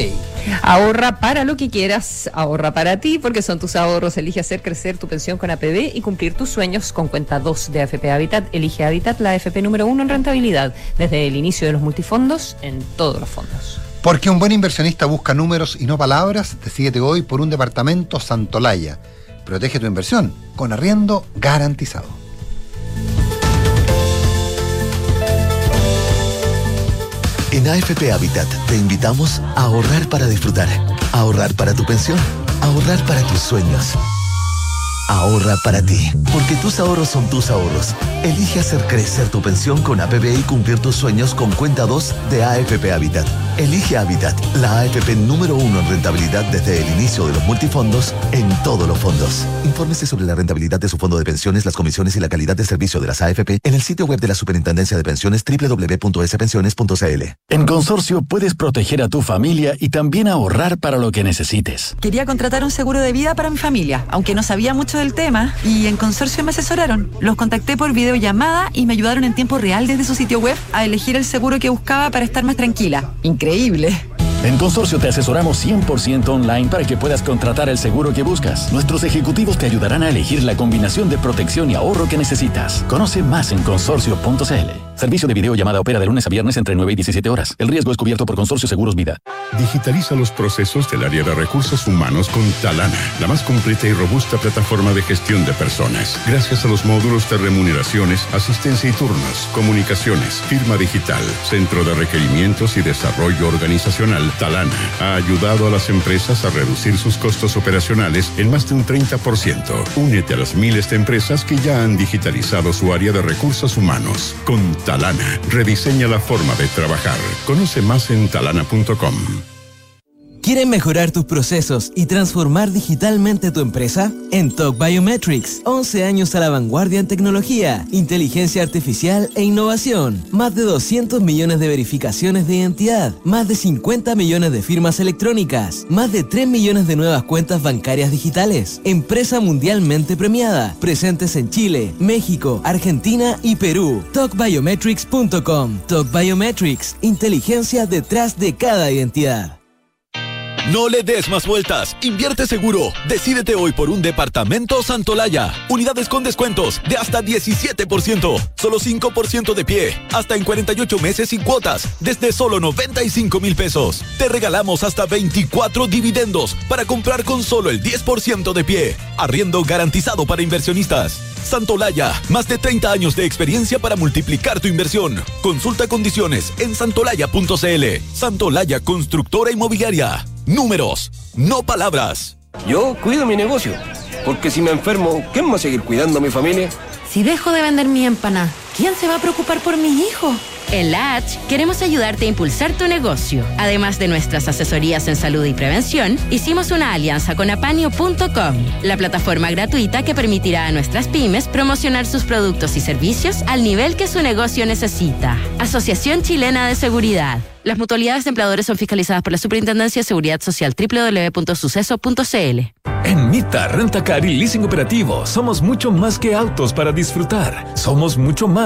Ahorra para lo que quieras, ahorra para ti, porque son tus ahorros. Elige hacer crecer tu pensión con APB y cumplir tus sueños con cuenta 2 de AFP Habitat. Elige Habitat, la AFP número uno en rentabilidad, desde el inicio de los multifondos en todos los fondos. Porque un buen inversionista busca números y no palabras, decídete hoy por un departamento Santolaya. Protege tu inversión con arriendo garantizado. En AFP Habitat te invitamos a ahorrar para disfrutar, a ahorrar para tu pensión, a ahorrar para tus sueños. Ahorra para ti, porque tus ahorros son tus ahorros. Elige hacer crecer tu pensión con APB y cumplir tus sueños con cuenta 2 de AFP Habitat. Elige Habitat, la AFP número uno en rentabilidad desde el inicio de los multifondos en todos los fondos. Infórmese sobre la rentabilidad de su fondo de pensiones, las comisiones y la calidad de servicio de las AFP en el sitio web de la Superintendencia de Pensiones www.spensiones.cl. En Consorcio puedes proteger a tu familia y también ahorrar para lo que necesites. Quería contratar un seguro de vida para mi familia, aunque no sabía mucho del tema, y en Consorcio me asesoraron. Los contacté por videollamada y me ayudaron en tiempo real desde su sitio web a elegir el seguro que buscaba para estar más tranquila. Increíble. En Consorcio te asesoramos 100% online para que puedas contratar el seguro que buscas. Nuestros ejecutivos te ayudarán a elegir la combinación de protección y ahorro que necesitas. Conoce más en consorcio.cl. Servicio de videollamada opera de lunes a viernes entre 9 y 17 horas. El riesgo es cubierto por Consorcio Seguros Vida. Digitaliza los procesos del área de recursos humanos con Talana, la más completa y robusta plataforma de gestión de personas. Gracias a los módulos de remuneraciones, asistencia y turnos, comunicaciones, firma digital, centro de requerimientos y desarrollo organizacional, Talana ha ayudado a las empresas a reducir sus costos operacionales en más de un 30%. Únete a las miles de empresas que ya han digitalizado su área de recursos humanos. Con Talana, rediseña la forma de trabajar. Conoce más en talana.com. ¿Quieren mejorar tus procesos y transformar digitalmente tu empresa? En Talk Biometrics, 11 años a la vanguardia en tecnología, inteligencia artificial e innovación. Más de 200 millones de verificaciones de identidad, más de 50 millones de firmas electrónicas, más de 3 millones de nuevas cuentas bancarias digitales. Empresa mundialmente premiada, presentes en Chile, México, Argentina y Perú. TalkBiometrics.com. Talk Biometrics, inteligencia detrás de cada identidad. No le des más vueltas. Invierte seguro. Decídete hoy por un departamento Santolaya. Unidades con descuentos de hasta 17%. Solo 5% de pie. Hasta en 48 meses sin cuotas. Desde solo 95 mil pesos. Te regalamos hasta 24 dividendos para comprar con solo el 10% de pie. Arriendo garantizado para inversionistas. Santolaya, más de 30 años de experiencia para multiplicar tu inversión. Consulta condiciones en santolaya.cl. Santolaya Constructora Inmobiliaria. Números, no palabras. Yo cuido mi negocio, porque si me enfermo, ¿quién va a seguir cuidando a mi familia? Si dejo de vender mi empana, ¿quién se va a preocupar por mi hijo? En la H queremos ayudarte a impulsar tu negocio. Además de nuestras asesorías en salud y prevención, hicimos una alianza con apanio.com, la plataforma gratuita que permitirá a nuestras pymes promocionar sus productos y servicios al nivel que su negocio necesita. Asociación Chilena de Seguridad. Las mutualidades de empleadores son fiscalizadas por la Superintendencia de Seguridad Social www.suceso.cl. En Mita Rentacar y Leasing Operativo somos mucho más que autos para disfrutar. Somos mucho más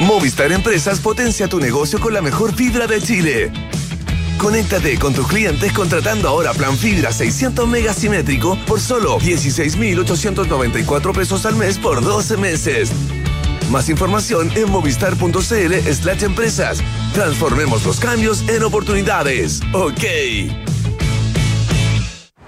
Movistar Empresas potencia tu negocio con la mejor fibra de Chile. Conéctate con tus clientes contratando ahora plan fibra 600 megas simétrico por solo 16,894 pesos al mes por 12 meses. Más información en movistar.cl slash empresas. Transformemos los cambios en oportunidades. Ok.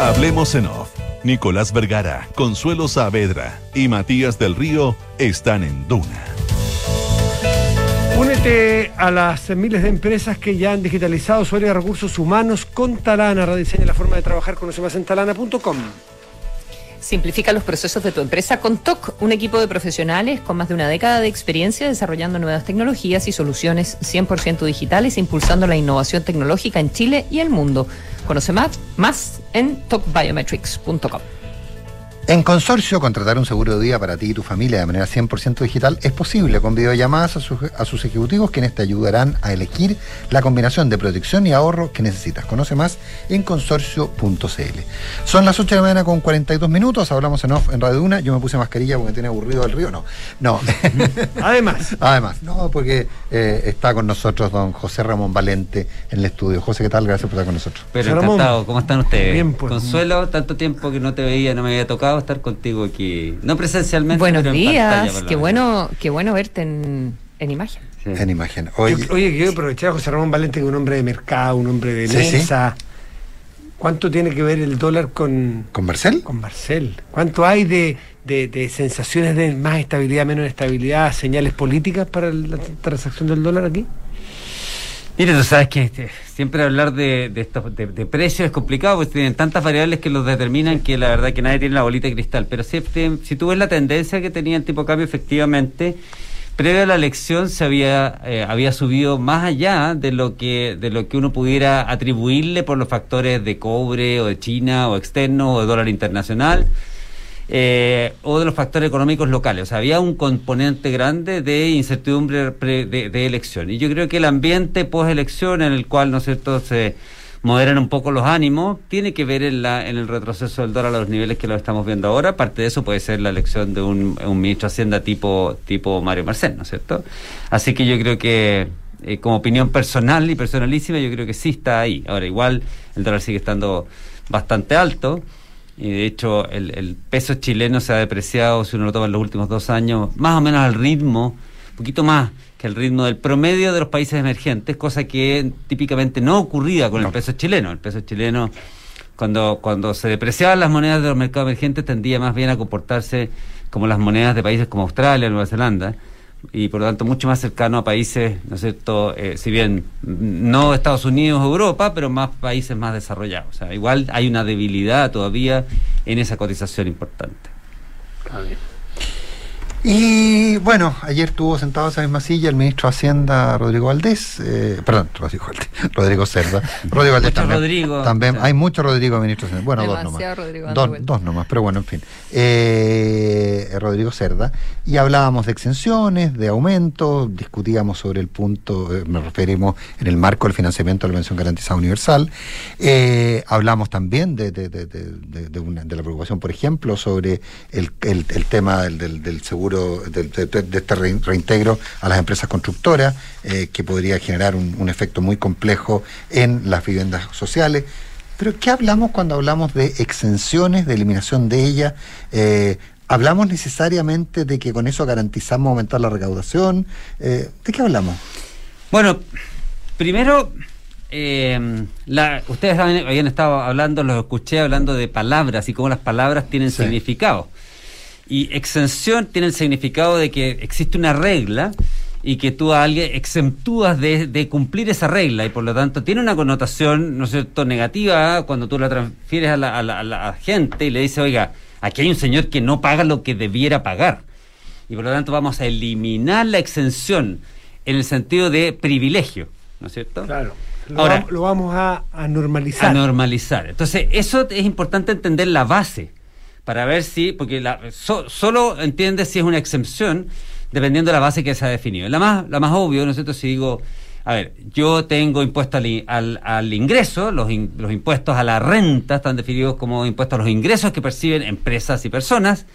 Hablemos en off. Nicolás Vergara, Consuelo Saavedra y Matías del Río están en Duna. Únete a las miles de empresas que ya han digitalizado su área de recursos humanos con Talana. Rediseña la forma de trabajar. Conoce más en talana.com. Simplifica los procesos de tu empresa con TOC, un equipo de profesionales con más de una década de experiencia desarrollando nuevas tecnologías y soluciones 100% digitales, impulsando la innovación tecnológica en Chile y el mundo. Conoce más, más en tocbiometrics.com. En Consorcio, contratar un seguro de vida para ti y tu familia de manera 100% digital es posible con videollamadas a, sus- a sus ejecutivos quienes te ayudarán a elegir la combinación de protección y ahorro que necesitas. Conoce más en consorcio.cl. Son las 8 de la mañana con 42 minutos, hablamos en off en Radio Una. Yo me puse mascarilla porque tiene aburrido el río. No, no. Además. Además, no, porque eh, está con nosotros don José Ramón Valente en el estudio. José, ¿qué tal? Gracias por estar con nosotros. Pero encantado, ¿cómo están ustedes? Bien, pues. Consuelo, tanto tiempo que no te veía, no me había tocado estar contigo aquí. No presencialmente, Buenos pero en pantalla, días, lo qué bueno, qué bueno verte en, en imagen. En imagen. Yo- Oye, Oye, quiero aprovechar a José Ramón Valente, que es un hombre de mercado, un hombre de Sí, sí. mesa. ¿Cuánto tiene que ver el dólar con, ¿Con Marcel? Con Marcel. ¿Cuánto hay de, de- de sensaciones de más estabilidad, menos estabilidad, señales políticas para la transacción del dólar aquí? Mire, tú sabes que este, siempre hablar de, de, estos- de, precios es complicado, porque tienen tantas variables que los determinan que la verdad que nadie tiene la bolita de cristal. Pero si, este, si tú ves la tendencia que tenía el tipo de cambio, efectivamente, previo a la elección se había, eh, había subido más allá de lo que de lo que uno pudiera atribuirle por los factores de cobre o de China o externo o de dólar internacional. Eh, o de los factores económicos locales. O sea, había un componente grande de incertidumbre pre- de, elección. Y yo creo que el ambiente post-elección en el cual, ¿no es cierto?, se moderan un poco los ánimos, tiene que ver en, la, en el retroceso del dólar a los niveles que lo estamos viendo ahora. Parte de eso puede ser la elección de un, un ministro de Hacienda tipo, tipo Mario Marcel, ¿no es cierto? Así que yo creo que, eh, como opinión personal y personalísima, yo creo que sí está ahí. Ahora, igual el dólar sigue estando bastante alto. Y de hecho, el, el peso chileno se ha depreciado, si uno lo toma en los últimos dos años, más o menos al ritmo, un poquito más que el ritmo del promedio de los países emergentes, cosa que típicamente no ocurría con el peso chileno. El peso chileno, cuando, cuando se depreciaban las monedas de los mercados emergentes, tendía más bien a comportarse como las monedas de países como Australia, Nueva Zelanda, y por lo tanto mucho más cercano a países, ¿no es cierto?, Eh, si bien no Estados Unidos o Europa, pero más países más desarrollados. O sea, igual hay una debilidad todavía en esa cotización importante. Y bueno, ayer estuvo sentado en esa misma silla el ministro de Hacienda Rodrigo Valdés, eh, perdón, Rodrigo, Valdés, Rodrigo Cerda. Rodrigo Valdés también. Rodrigo, también hay mucho Rodrigo ministro de Hacienda. Bueno, dos nomás. Rodrigo Dos, dos nomás, pero bueno, en fin. Eh, Rodrigo Cerda. Y hablábamos de exenciones, de aumentos, discutíamos sobre el punto, eh, nos referimos en el marco del financiamiento de la pensión garantizada universal. Eh, hablamos también de, de, de, de- de- de una- de la preocupación, por ejemplo, sobre el, el- el tema del, del- del seguro, de, de- de este rein- reintegro a las empresas constructoras, eh, que podría generar un, un efecto muy complejo en las viviendas sociales. Pero ¿qué hablamos cuando hablamos de exenciones, de eliminación de ellas? Eh, ¿Hablamos necesariamente de que con eso garantizamos aumentar la recaudación? Eh, ¿De qué hablamos? Bueno, primero, eh, la, ustedes habían, habían estado hablando, los escuché hablando de palabras y cómo las palabras tienen significado. Y exención tiene el significado de que existe una regla y que tú a alguien exentúas de, de cumplir esa regla y por lo tanto tiene una connotación, ¿no es cierto?, negativa cuando tú la transfieres a la, a la- a la gente y le dices, oiga, aquí hay un señor que no paga lo que debiera pagar. Y por lo tanto vamos a eliminar la exención en el sentido de privilegio, ¿no es cierto? Claro. Lo, Ahora, vamos, lo vamos a, a normalizar. a normalizar. Entonces, eso es importante entender la base para ver si, porque la, so- solo entiende si es una exención dependiendo de la base que se ha definido. La más, la más obvio, ¿no es cierto? Si digo, a ver, yo tengo impuesto al, al, ingreso, los, los impuestos a la renta están definidos como impuestos a los ingresos que perciben empresas y personas,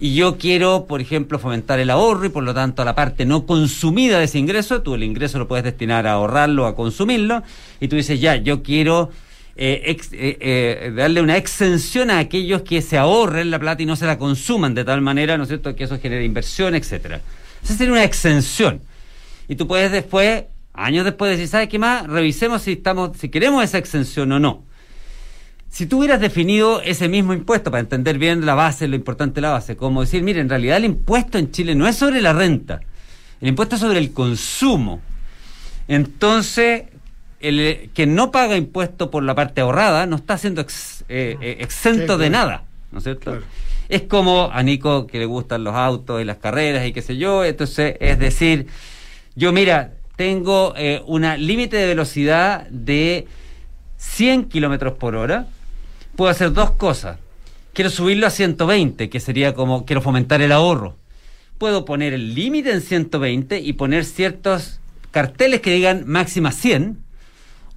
y yo quiero, por ejemplo, fomentar el ahorro y por lo tanto a la parte no consumida de ese ingreso, tú el ingreso lo puedes destinar a ahorrarlo, a consumirlo, y tú dices, ya, yo quiero eh, eh, eh, darle una exención a aquellos que se ahorren la plata y no se la consuman de tal manera, ¿no es cierto?, que eso genere inversión, etcétera. Esa sería una exención. Y tú puedes después, años después, decir, ¿sabes qué más? Revisemos si estamos, si queremos esa exención o no. Si tú hubieras definido ese mismo impuesto para entender bien la base, lo importante de la base, como decir, mire, en realidad el impuesto en Chile no es sobre la renta, el impuesto es sobre el consumo. Entonces, el eh, que no paga impuesto por la parte ahorrada no está siendo ex- eh, eh, exento Sí, de nada, ¿no es cierto? Es como a Nico que le gustan los autos y las carreras y qué sé yo, entonces es decir, yo mira, tengo eh, una límite de velocidad de 100 kilómetros por hora, puedo hacer dos cosas. quiero subirlo a 120, que sería como quiero fomentar el ahorro. Puedo poner el límite en 120 y poner ciertos carteles que digan máxima 100,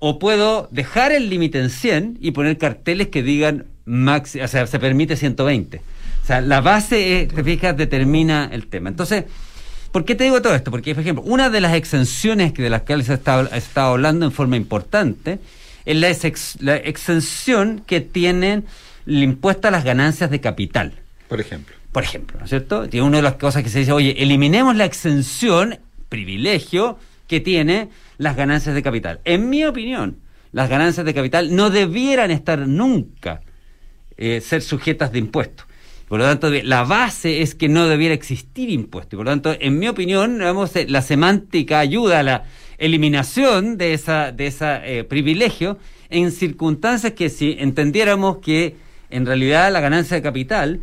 o puedo dejar el límite en 100 y poner carteles que digan maxi, o sea, se permite 120. O sea, la base, es, te fijas, determina el tema. Entonces, ¿por qué te digo todo esto? Porque, por ejemplo, una de las exenciones que de las cuales se ha estado, ha estado hablando en forma importante es la, ex- la exención que tienen el impuesto a las ganancias de capital. Por ejemplo. Por ejemplo, ¿no es cierto? Tiene una de las cosas que se dice, oye, eliminemos la exención, privilegio, que tiene las ganancias de capital. En mi opinión, las ganancias de capital no debieran estar nunca eh, ser sujetas de impuestos. Por lo tanto, la base es que no debiera existir impuesto. Y por lo tanto, en mi opinión, digamos, eh, la semántica ayuda a la eliminación de esa, de esa eh, privilegio en circunstancias que si entendiéramos que en realidad la ganancia de capital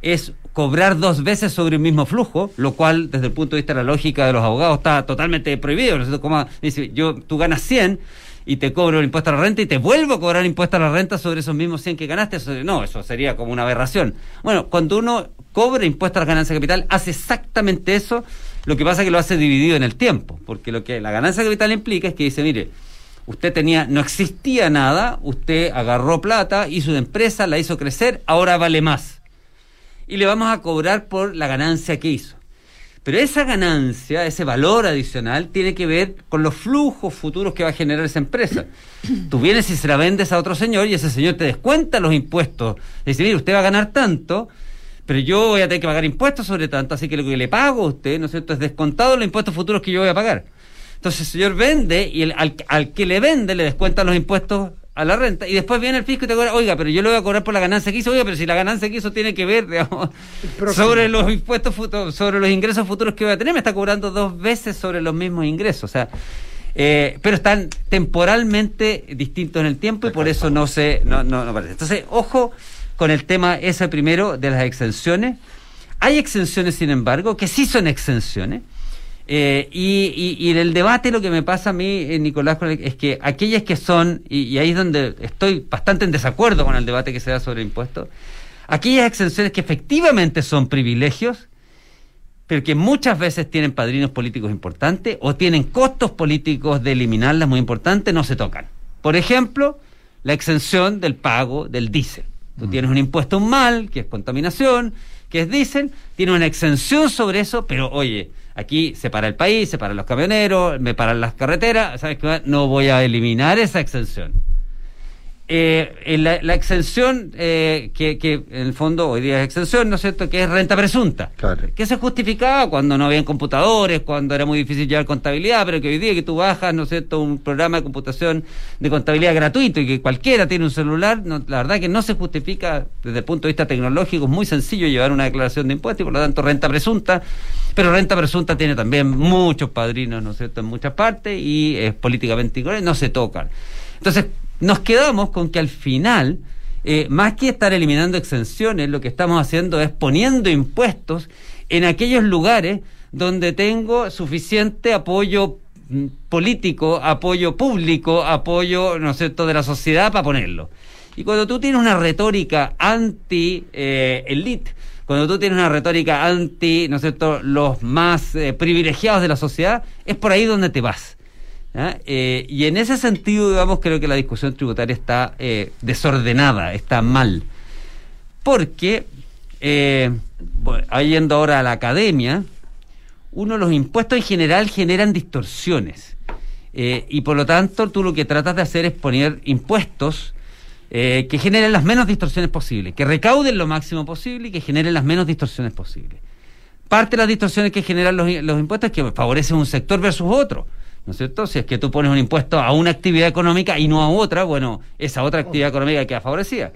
es cobrar dos veces sobre el mismo flujo, lo cual desde el punto de vista de la lógica de los abogados está totalmente prohibido. Como dice, yo, tú ganas 100 y te cobro el impuesto a la renta y te vuelvo a cobrar impuesto a la renta sobre esos mismos 100 que ganaste. Eso- no, eso sería como una aberración. Bueno, cuando uno cobra impuesto a la ganancia de capital, hace exactamente eso, lo que pasa es que lo hace dividido en el tiempo, porque lo que la ganancia de capital implica es que dice, mire, usted tenía, no existía nada, usted agarró plata, hizo una empresa, la hizo crecer, ahora vale más. Y le vamos a cobrar por la ganancia que hizo. Pero esa ganancia, ese valor adicional, tiene que ver con los flujos futuros que va a generar esa empresa. Tú vienes y se la vendes a otro señor y ese señor te descuenta los impuestos. Dice, mire, usted va a ganar tanto, pero yo voy a tener que pagar impuestos sobre tanto, así que lo que le pago a usted, ¿no es cierto?, es descontado los impuestos futuros que yo voy a pagar. Entonces el señor vende y al, al que le vende le descuentan los impuestos a la renta y después viene el fisco y te cobra, oiga, pero yo le voy a cobrar por la ganancia que hizo, oiga, pero si la ganancia que hizo tiene que ver, digamos, sobre los impuestos futuros, sobre los ingresos futuros que voy a tener, me está cobrando dos veces sobre los mismos ingresos, o sea, eh, pero están temporalmente distintos en el tiempo y por eso no se, no, no, no aparece. Entonces, ojo con el tema ese primero de las exenciones. Hay exenciones, sin embargo, que sí son exenciones. Eh, y, y- y en el debate lo que me pasa a mí, eh, Nicolás, es que aquellas que son, y, y ahí es donde estoy bastante en desacuerdo con el debate que se da sobre impuestos, aquellas exenciones que efectivamente son privilegios, pero que muchas veces tienen padrinos políticos importantes o tienen costos políticos de eliminarlas muy importantes, no se tocan. Por ejemplo, la exención del pago del diésel. Tú tienes un impuesto mal, que es contaminación, que es diésel, tienes una exención sobre eso, pero oye, aquí se para el país, se paran los camioneros, me paran las carreteras, ¿sabes qué? No voy a eliminar esa exención. Eh, la, la exención, eh, que, que en el fondo hoy día es exención, ¿no es cierto?, que es renta presunta. Que se justificaba cuando no habían computadores, cuando era muy difícil llevar contabilidad, pero que hoy día que tú bajas, ¿no es cierto?, un programa de computación de contabilidad gratuito y que cualquiera tiene un celular, no- la verdad que no se justifica desde el punto de vista tecnológico, es muy sencillo llevar una declaración de impuestos y por lo tanto renta presunta, pero renta presunta tiene también muchos padrinos, ¿no es cierto?, en muchas partes y es políticamente incorrecto, no se tocan. Entonces, nos quedamos con que al final, eh, más que estar eliminando exenciones, lo que estamos haciendo es poniendo impuestos en aquellos lugares donde tengo suficiente apoyo mm, político, apoyo público, apoyo, ¿no es cierto?, de la sociedad para ponerlo. Y cuando tú tienes una retórica anti-elite, cuando tú tienes una retórica anti, ¿no es cierto?, los más eh, privilegiados de la sociedad, es por ahí donde te vas. ¿Ya? Eh, y en ese sentido, digamos, creo que la discusión tributaria está eh, desordenada, está mal. Porque, eh, yendo ahora a la academia, uno los impuestos en general generan distorsiones. Eh, y por lo tanto, tú lo que tratas de hacer es poner impuestos eh, que generen las menos distorsiones posibles, que recauden lo máximo posible y que generen las menos distorsiones posibles. Parte de las distorsiones que generan los impuestos es que favorecen un sector versus otro. ¿No es cierto? Si es que tú pones un impuesto a una actividad económica y no a otra, bueno, esa otra actividad económica queda favorecida.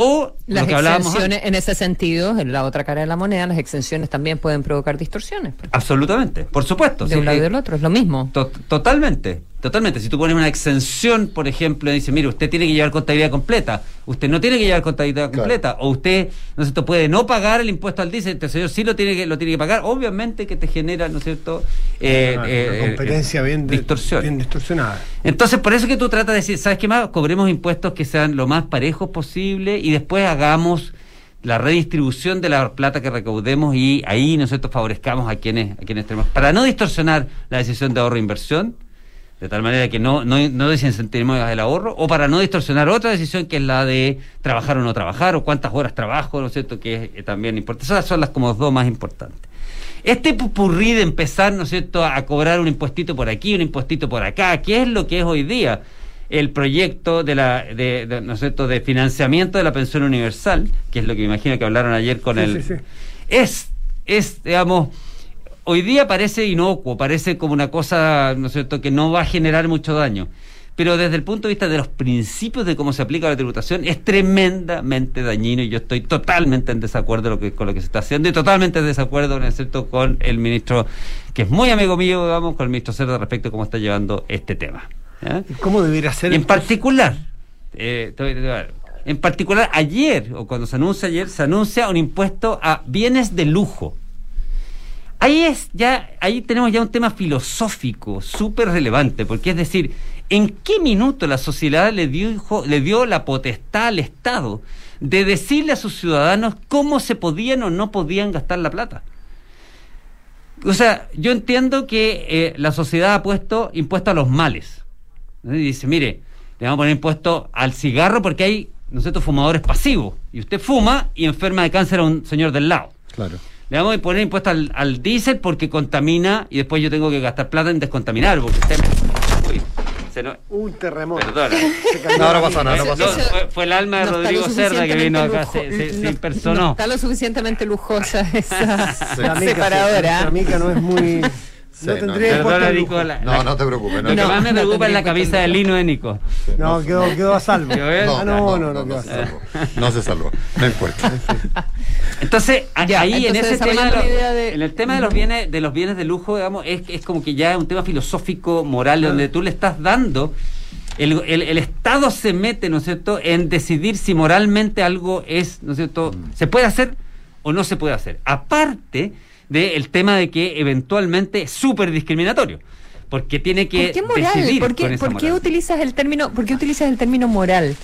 O Las lo que hablábamos exenciones, en ese sentido, en la otra cara de la moneda, las exenciones también pueden provocar distorsiones. Absolutamente, por supuesto. de sí, un lado y del otro, es lo mismo. To- totalmente, totalmente. Si tú pones una exención, por ejemplo, y dice, mire, usted tiene que llevar contabilidad completa, usted no tiene que llevar contabilidad completa, o usted, ¿no es cierto?, puede no pagar el impuesto al diésel, este señor sí lo tiene que, lo tiene que pagar, obviamente que te genera, ¿no es cierto?, eh, eh, competencia eh, bien, distorsión. bien distorsionada. Entonces, por eso que tú tratas de decir, ¿sabes qué más? Cobremos impuestos que sean lo más parejos posible y después hagamos la redistribución de la plata que recaudemos y ahí nosotros favorezcamos a quienes, a quienes tenemos, para no distorsionar la decisión de ahorro e inversión, de tal manera que no, no, no desincentivemos el ahorro, o para no distorsionar otra decisión que es la de trabajar o no trabajar, o cuántas horas trabajo, ¿no es cierto?, que es eh, también importante. Esas son las como dos más importantes. Este pupurrí de empezar, ¿no es cierto?, a cobrar un impuestito por aquí, un impuestito por acá, ¿qué es lo que es hoy día? el proyecto de la de, de, ¿no es cierto? de financiamiento de la pensión universal, que es lo que me imagino que hablaron ayer con Sí, el sí, sí. es es digamos hoy día parece inocuo, parece como una cosa, ¿no es cierto?, que no va a generar mucho daño. Pero desde el punto de vista de los principios de cómo se aplica la tributación, es tremendamente dañino y yo estoy totalmente en desacuerdo lo que- con lo que se está haciendo y totalmente en desacuerdo, ¿no es cierto?, con el ministro, que es muy amigo mío, digamos, con el ministro Cerda respecto a cómo está llevando este tema. ¿Cómo debería ser? Y en particular, eh, te voy- te voy a dar- en particular ayer, o cuando se anuncia ayer, se anuncia un impuesto a bienes de lujo. Ahí es ya, ahí tenemos ya un tema filosófico súper relevante, porque es decir, ¿en qué minuto la sociedad le dio, le dio la potestad al Estado de decirle a sus ciudadanos cómo se podían o no podían gastar la plata? O sea, yo entiendo que eh, la sociedad ha puesto impuesto a los males. Y dice, mire, le vamos a poner impuesto al cigarro porque hay, ¿no cierto?, fumadores pasivos. Y usted fuma y enferma de cáncer a un señor del lado. Claro. Le vamos a poner impuesto al, al diésel porque contamina y después yo tengo que gastar plata en descontaminar. Porque usted me- Uy, se no- Un terremoto. Perdona. No, no pasó nada, no pasó nada. fue, fue el alma de No Rodrigo Cerda que vino acá, se, se- impersonó. No está lo suficientemente lujosa esa La mica, separadora. La mica no es muy. Sí, no no, tendría al Nico, la- No, no te preocupes. Lo que no, más me no preocupa es la tendría camisa de lino de Nico. No, quedó, quedó a salvo. ¿Quedó bien? Ah, no, no, no, quedó a se salvo. salvó. No se salvó. No importa. Entonces, ahí en ese tema, en el tema de los bienes, de los bienes de lujo, digamos, es, es como que ya es un tema filosófico, moral, donde tú le estás dando, el, el- el Estado se mete, ¿no es cierto?, en decidir si moralmente algo es, ¿no es cierto?, se puede hacer o no se puede hacer. Aparte del tema de que eventualmente es súper discriminatorio, porque tiene que ¿Por qué moral? decidir ¿Por qué, con esa por qué moral. utilizas el término, por qué utilizas el término moral?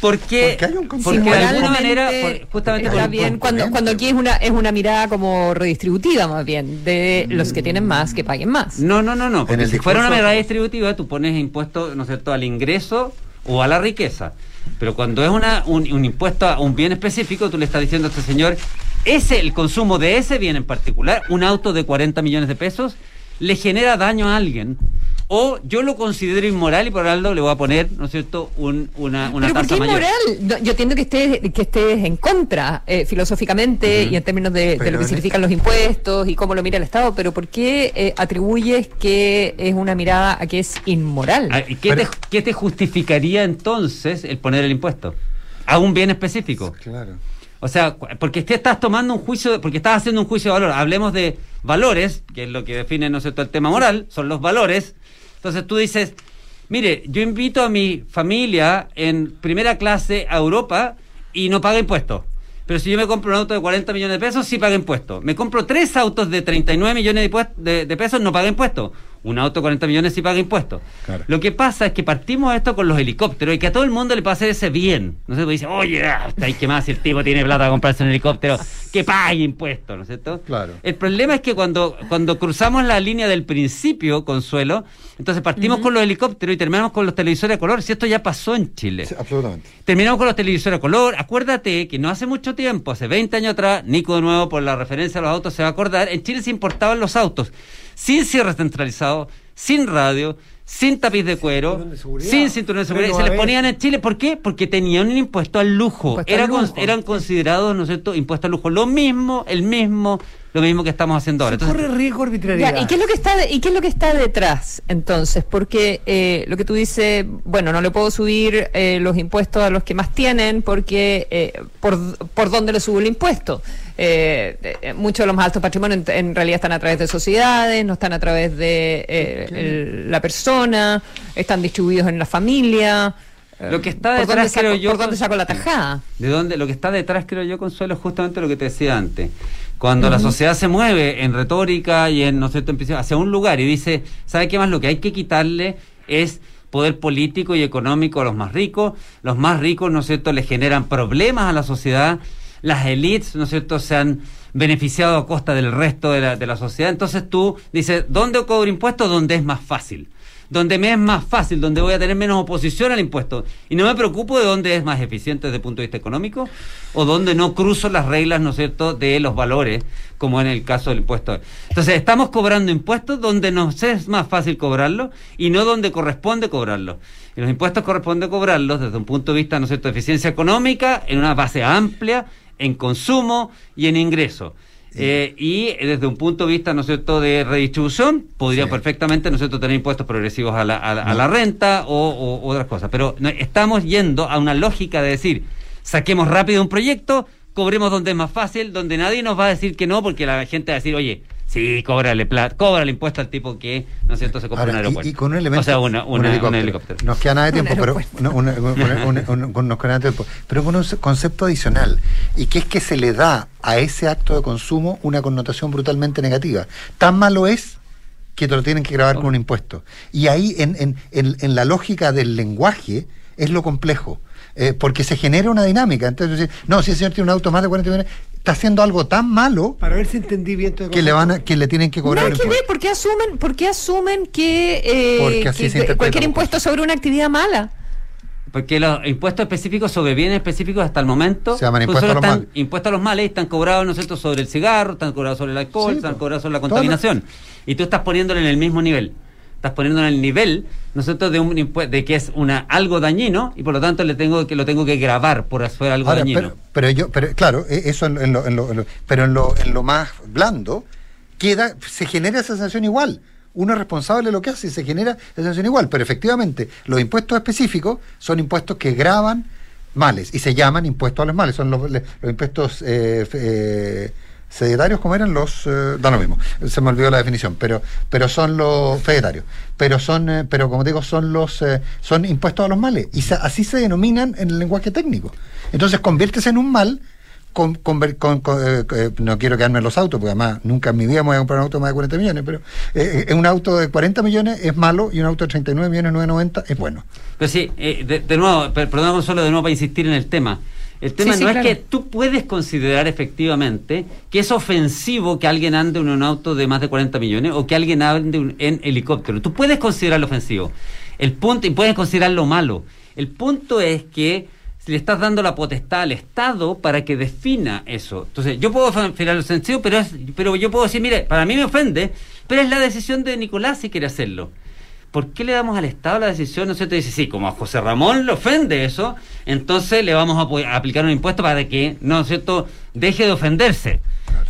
Porque, Porque hay un porque concepto de de alguna manera, por- justamente está por- bien por- cuando, cuando aquí es una es una mirada como redistributiva más bien de los que tienen más que paguen más. No, no, no, no. Porque el si fuera una medida distributiva, tú pones impuesto, ¿no es cierto?, al ingreso o a la riqueza. Pero cuando es una, un, impuesto a un bien específico, tú le estás diciendo a este señor, ese, el consumo de ese bien en particular, un auto de 40 millones de pesos, le genera daño a alguien. O yo lo considero inmoral y por algo le voy a poner, ¿no es cierto?, un, una, una Pero ¿por tasa qué mayor. moral? No, yo entiendo que estés, que estés en contra eh, filosóficamente y en términos de, lo que significan los impuestos y cómo lo mira el Estado, pero ¿por qué eh, atribuyes que es una mirada a que es inmoral? Ah, ¿y ¿Qué, te, ¿Qué te justificaría entonces el poner el impuesto? A un bien específico. Claro. O sea, porque estás tomando un juicio, porque estás haciendo un juicio de valor. Hablemos de valores, que es lo que define, ¿no es cierto?, el tema moral, son los valores. Entonces tú dices, mire, yo invito a mi familia en primera clase a Europa y no paga impuestos. Pero si yo me compro un auto de 40 millones de pesos, sí paga impuestos. Me compro tres autos de 39 millones de, de- de pesos, no paga impuestos. Un auto de 40 millones sí paga impuestos. Claro. Lo que pasa es que partimos esto con los helicópteros y que a todo el mundo le pasa ese bien. No sé, pues dice, oye, ah, está ahí que más si el tipo tiene plata para comprarse un helicóptero, que pague impuestos, ¿no es cierto? Claro. El problema es que cuando, cuando cruzamos la línea del principio, Consuelo, entonces partimos con los helicópteros y terminamos con los televisores a color. Si esto ya pasó en Chile. Sí, absolutamente. Terminamos con los televisores a color. Acuérdate que no hace mucho tiempo, hace 20 años atrás, Nico de nuevo por la referencia a los autos se va a acordar, en Chile se importaban los autos sin cierre centralizado, sin radio, sin tapiz de cuero, de sin cinturón de seguridad. Y se les ponían en Chile. ¿Por qué? Porque tenían un impuesto al lujo. Impuesto Era al con- lujo. eran considerados, ¿no es cierto?, impuesto al lujo. Lo mismo, el mismo, lo mismo que estamos haciendo ahora. Se Entonces, corre riesgo arbitrariedad. Ya, ¿y, qué es lo que está de- ¿Y qué es lo que está detrás entonces? Porque eh, lo que tú dices, bueno, no le puedo subir eh, los impuestos a los que más tienen porque eh, por, por dónde le subo el impuesto. Eh, eh, muchos de los más altos patrimonios en, en realidad están a través de sociedades, no están a través de eh, el- la persona, están distribuidos en la familia. Lo que está ¿por dónde detrás, saco- creo yo, ¿Por dónde saco la tajada? de dónde, lo que está detrás, creo yo, Consuelo, es justamente lo que te decía antes. Cuando la sociedad se mueve en retórica y en, ¿no empieza hacia un lugar y dice, ¿sabe qué más? Lo que hay que quitarle es poder político y económico a los más ricos. Los más ricos, ¿no es cierto?, le generan problemas a la sociedad. las élites, ¿no es cierto?, se han beneficiado a costa del resto de la, de la sociedad. Entonces tú dices, ¿dónde cobro impuestos? Donde es más fácil. Donde me es más fácil, donde voy a tener menos oposición al impuesto. Y no me preocupo de dónde es más eficiente desde el punto de vista económico o donde no cruzo las reglas, ¿no es de los valores, como en el caso del impuesto. Entonces, estamos cobrando impuestos donde nos es más fácil cobrarlo y no donde corresponde cobrarlo. Y los impuestos corresponde cobrarlos desde un punto de vista, ¿no es cierto?, de eficiencia económica, en una base amplia, en consumo y en ingreso. Eh, y desde un punto de vista, ¿no es cierto?, de redistribución, podría perfectamente, ¿no es cierto?, tener impuestos progresivos a la, a la- a la renta o, o otras cosas. Pero no, estamos yendo a una lógica de decir, saquemos rápido un proyecto, cobremos donde es más fácil, donde nadie nos va a decir que no, porque la gente va a decir, oye, sí, cóbrale plata, cóbrale impuesto al tipo que, ¿no es cierto?, se compra Ahora, un aeropuerto. y, con un elemento. O sea, una, un una- un helicóptero. helicóptero. Nos queda nada de Un tiempo, pero. no, una- con- nos queda nada de tiempo. Pero con un concepto adicional. Y que es que se le da a ese acto de consumo una connotación brutalmente negativa. Tan malo es que te lo tienen que grabar con un impuesto. Y ahí, en, en, en, en la lógica del lenguaje, es lo complejo. Eh, porque se genera una dinámica. Entonces, no, si el señor tiene un auto más de 40 millones, está haciendo algo tan malo Para ver si entendí bien todo que le van a, que le tienen que cobrar el que ver. ¿por qué asumen, por qué asumen que, eh, Porque así que se interpreta cualquier impuesto sobre una actividad mala? Porque los impuestos específicos sobre bienes específicos hasta el momento Se llaman pues impuestos a los están males. impuestos a los males están cobrados, ¿no es cierto?, sobre el cigarro, están cobrados sobre el alcohol, Sí, están pues. cobrados sobre la Todo contaminación. Y tú estás poniéndolo en el mismo nivel. Estás poniéndolo en el nivel, ¿no es cierto?, de un de que es una algo dañino y por lo tanto le tengo que lo tengo que grabar por hacer algo Ahora, dañino. pero, pero yo, pero claro, e- eso en, lo- en lo, en lo- en lo- pero en lo, en lo más blando queda, se genera esa sensación igual. Uno es responsable de lo que hace y se genera esa sensación igual. Pero efectivamente, los impuestos específicos son impuestos que graban males y se llaman impuestos a los males. Son los, los impuestos eh, eh, sedentarios, como eran los, eh, da lo mismo. Se me olvidó la definición, pero, pero son los fedetarios. Pero son, eh, pero como digo, son los, eh, son impuestos a los males y se- así se denominan en el lenguaje técnico. Entonces, conviértese en un mal con, con- con- eh, eh, no quiero quedarme en los autos, porque además nunca en mi vida me voy a comprar un auto más de 40 millones, pero eh, un auto de 40 millones es malo y un auto de 39 millones 990 es bueno. Pero sí, de, de nuevo, per- perdón Consuelo, de nuevo para insistir en el tema. El tema Sí, sí, no claro. es que tú puedes considerar efectivamente que es ofensivo que alguien ande en un auto de más de 40 millones o que alguien ande un- en helicóptero. Tú puedes considerarlo ofensivo. El punto, y puedes considerarlo malo. El punto es que si le estás dando la potestad al Estado para que defina eso. Entonces, yo puedo considerarlo ofensivo, pero, es, pero yo puedo decir, mire, para mí me ofende, pero es la decisión de Nicolás si quiere hacerlo. ¿Por qué le damos al Estado la decisión? ¿No es cierto? Dice, sí, como a José Ramón le ofende eso, entonces le vamos a, aplicar un impuesto para que, ¿no es cierto?, deje de ofenderse.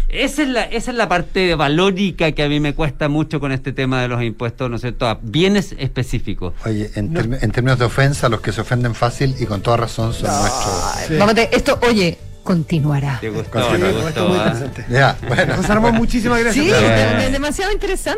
Esa es, la, esa es la parte valórica que a mí me cuesta mucho con este tema de los impuestos, ¿no es cierto?, a bienes específicos. Oye, en, term- en términos de ofensa, los que se ofenden fácil y con toda razón son nuestros. Vamos a te- esto, oye, continuará. Te gustó, te gustó, muy ¿ah? interesante. Ya, bueno. José Ramón, muchísimas gracias. Sí, demasiado interesante.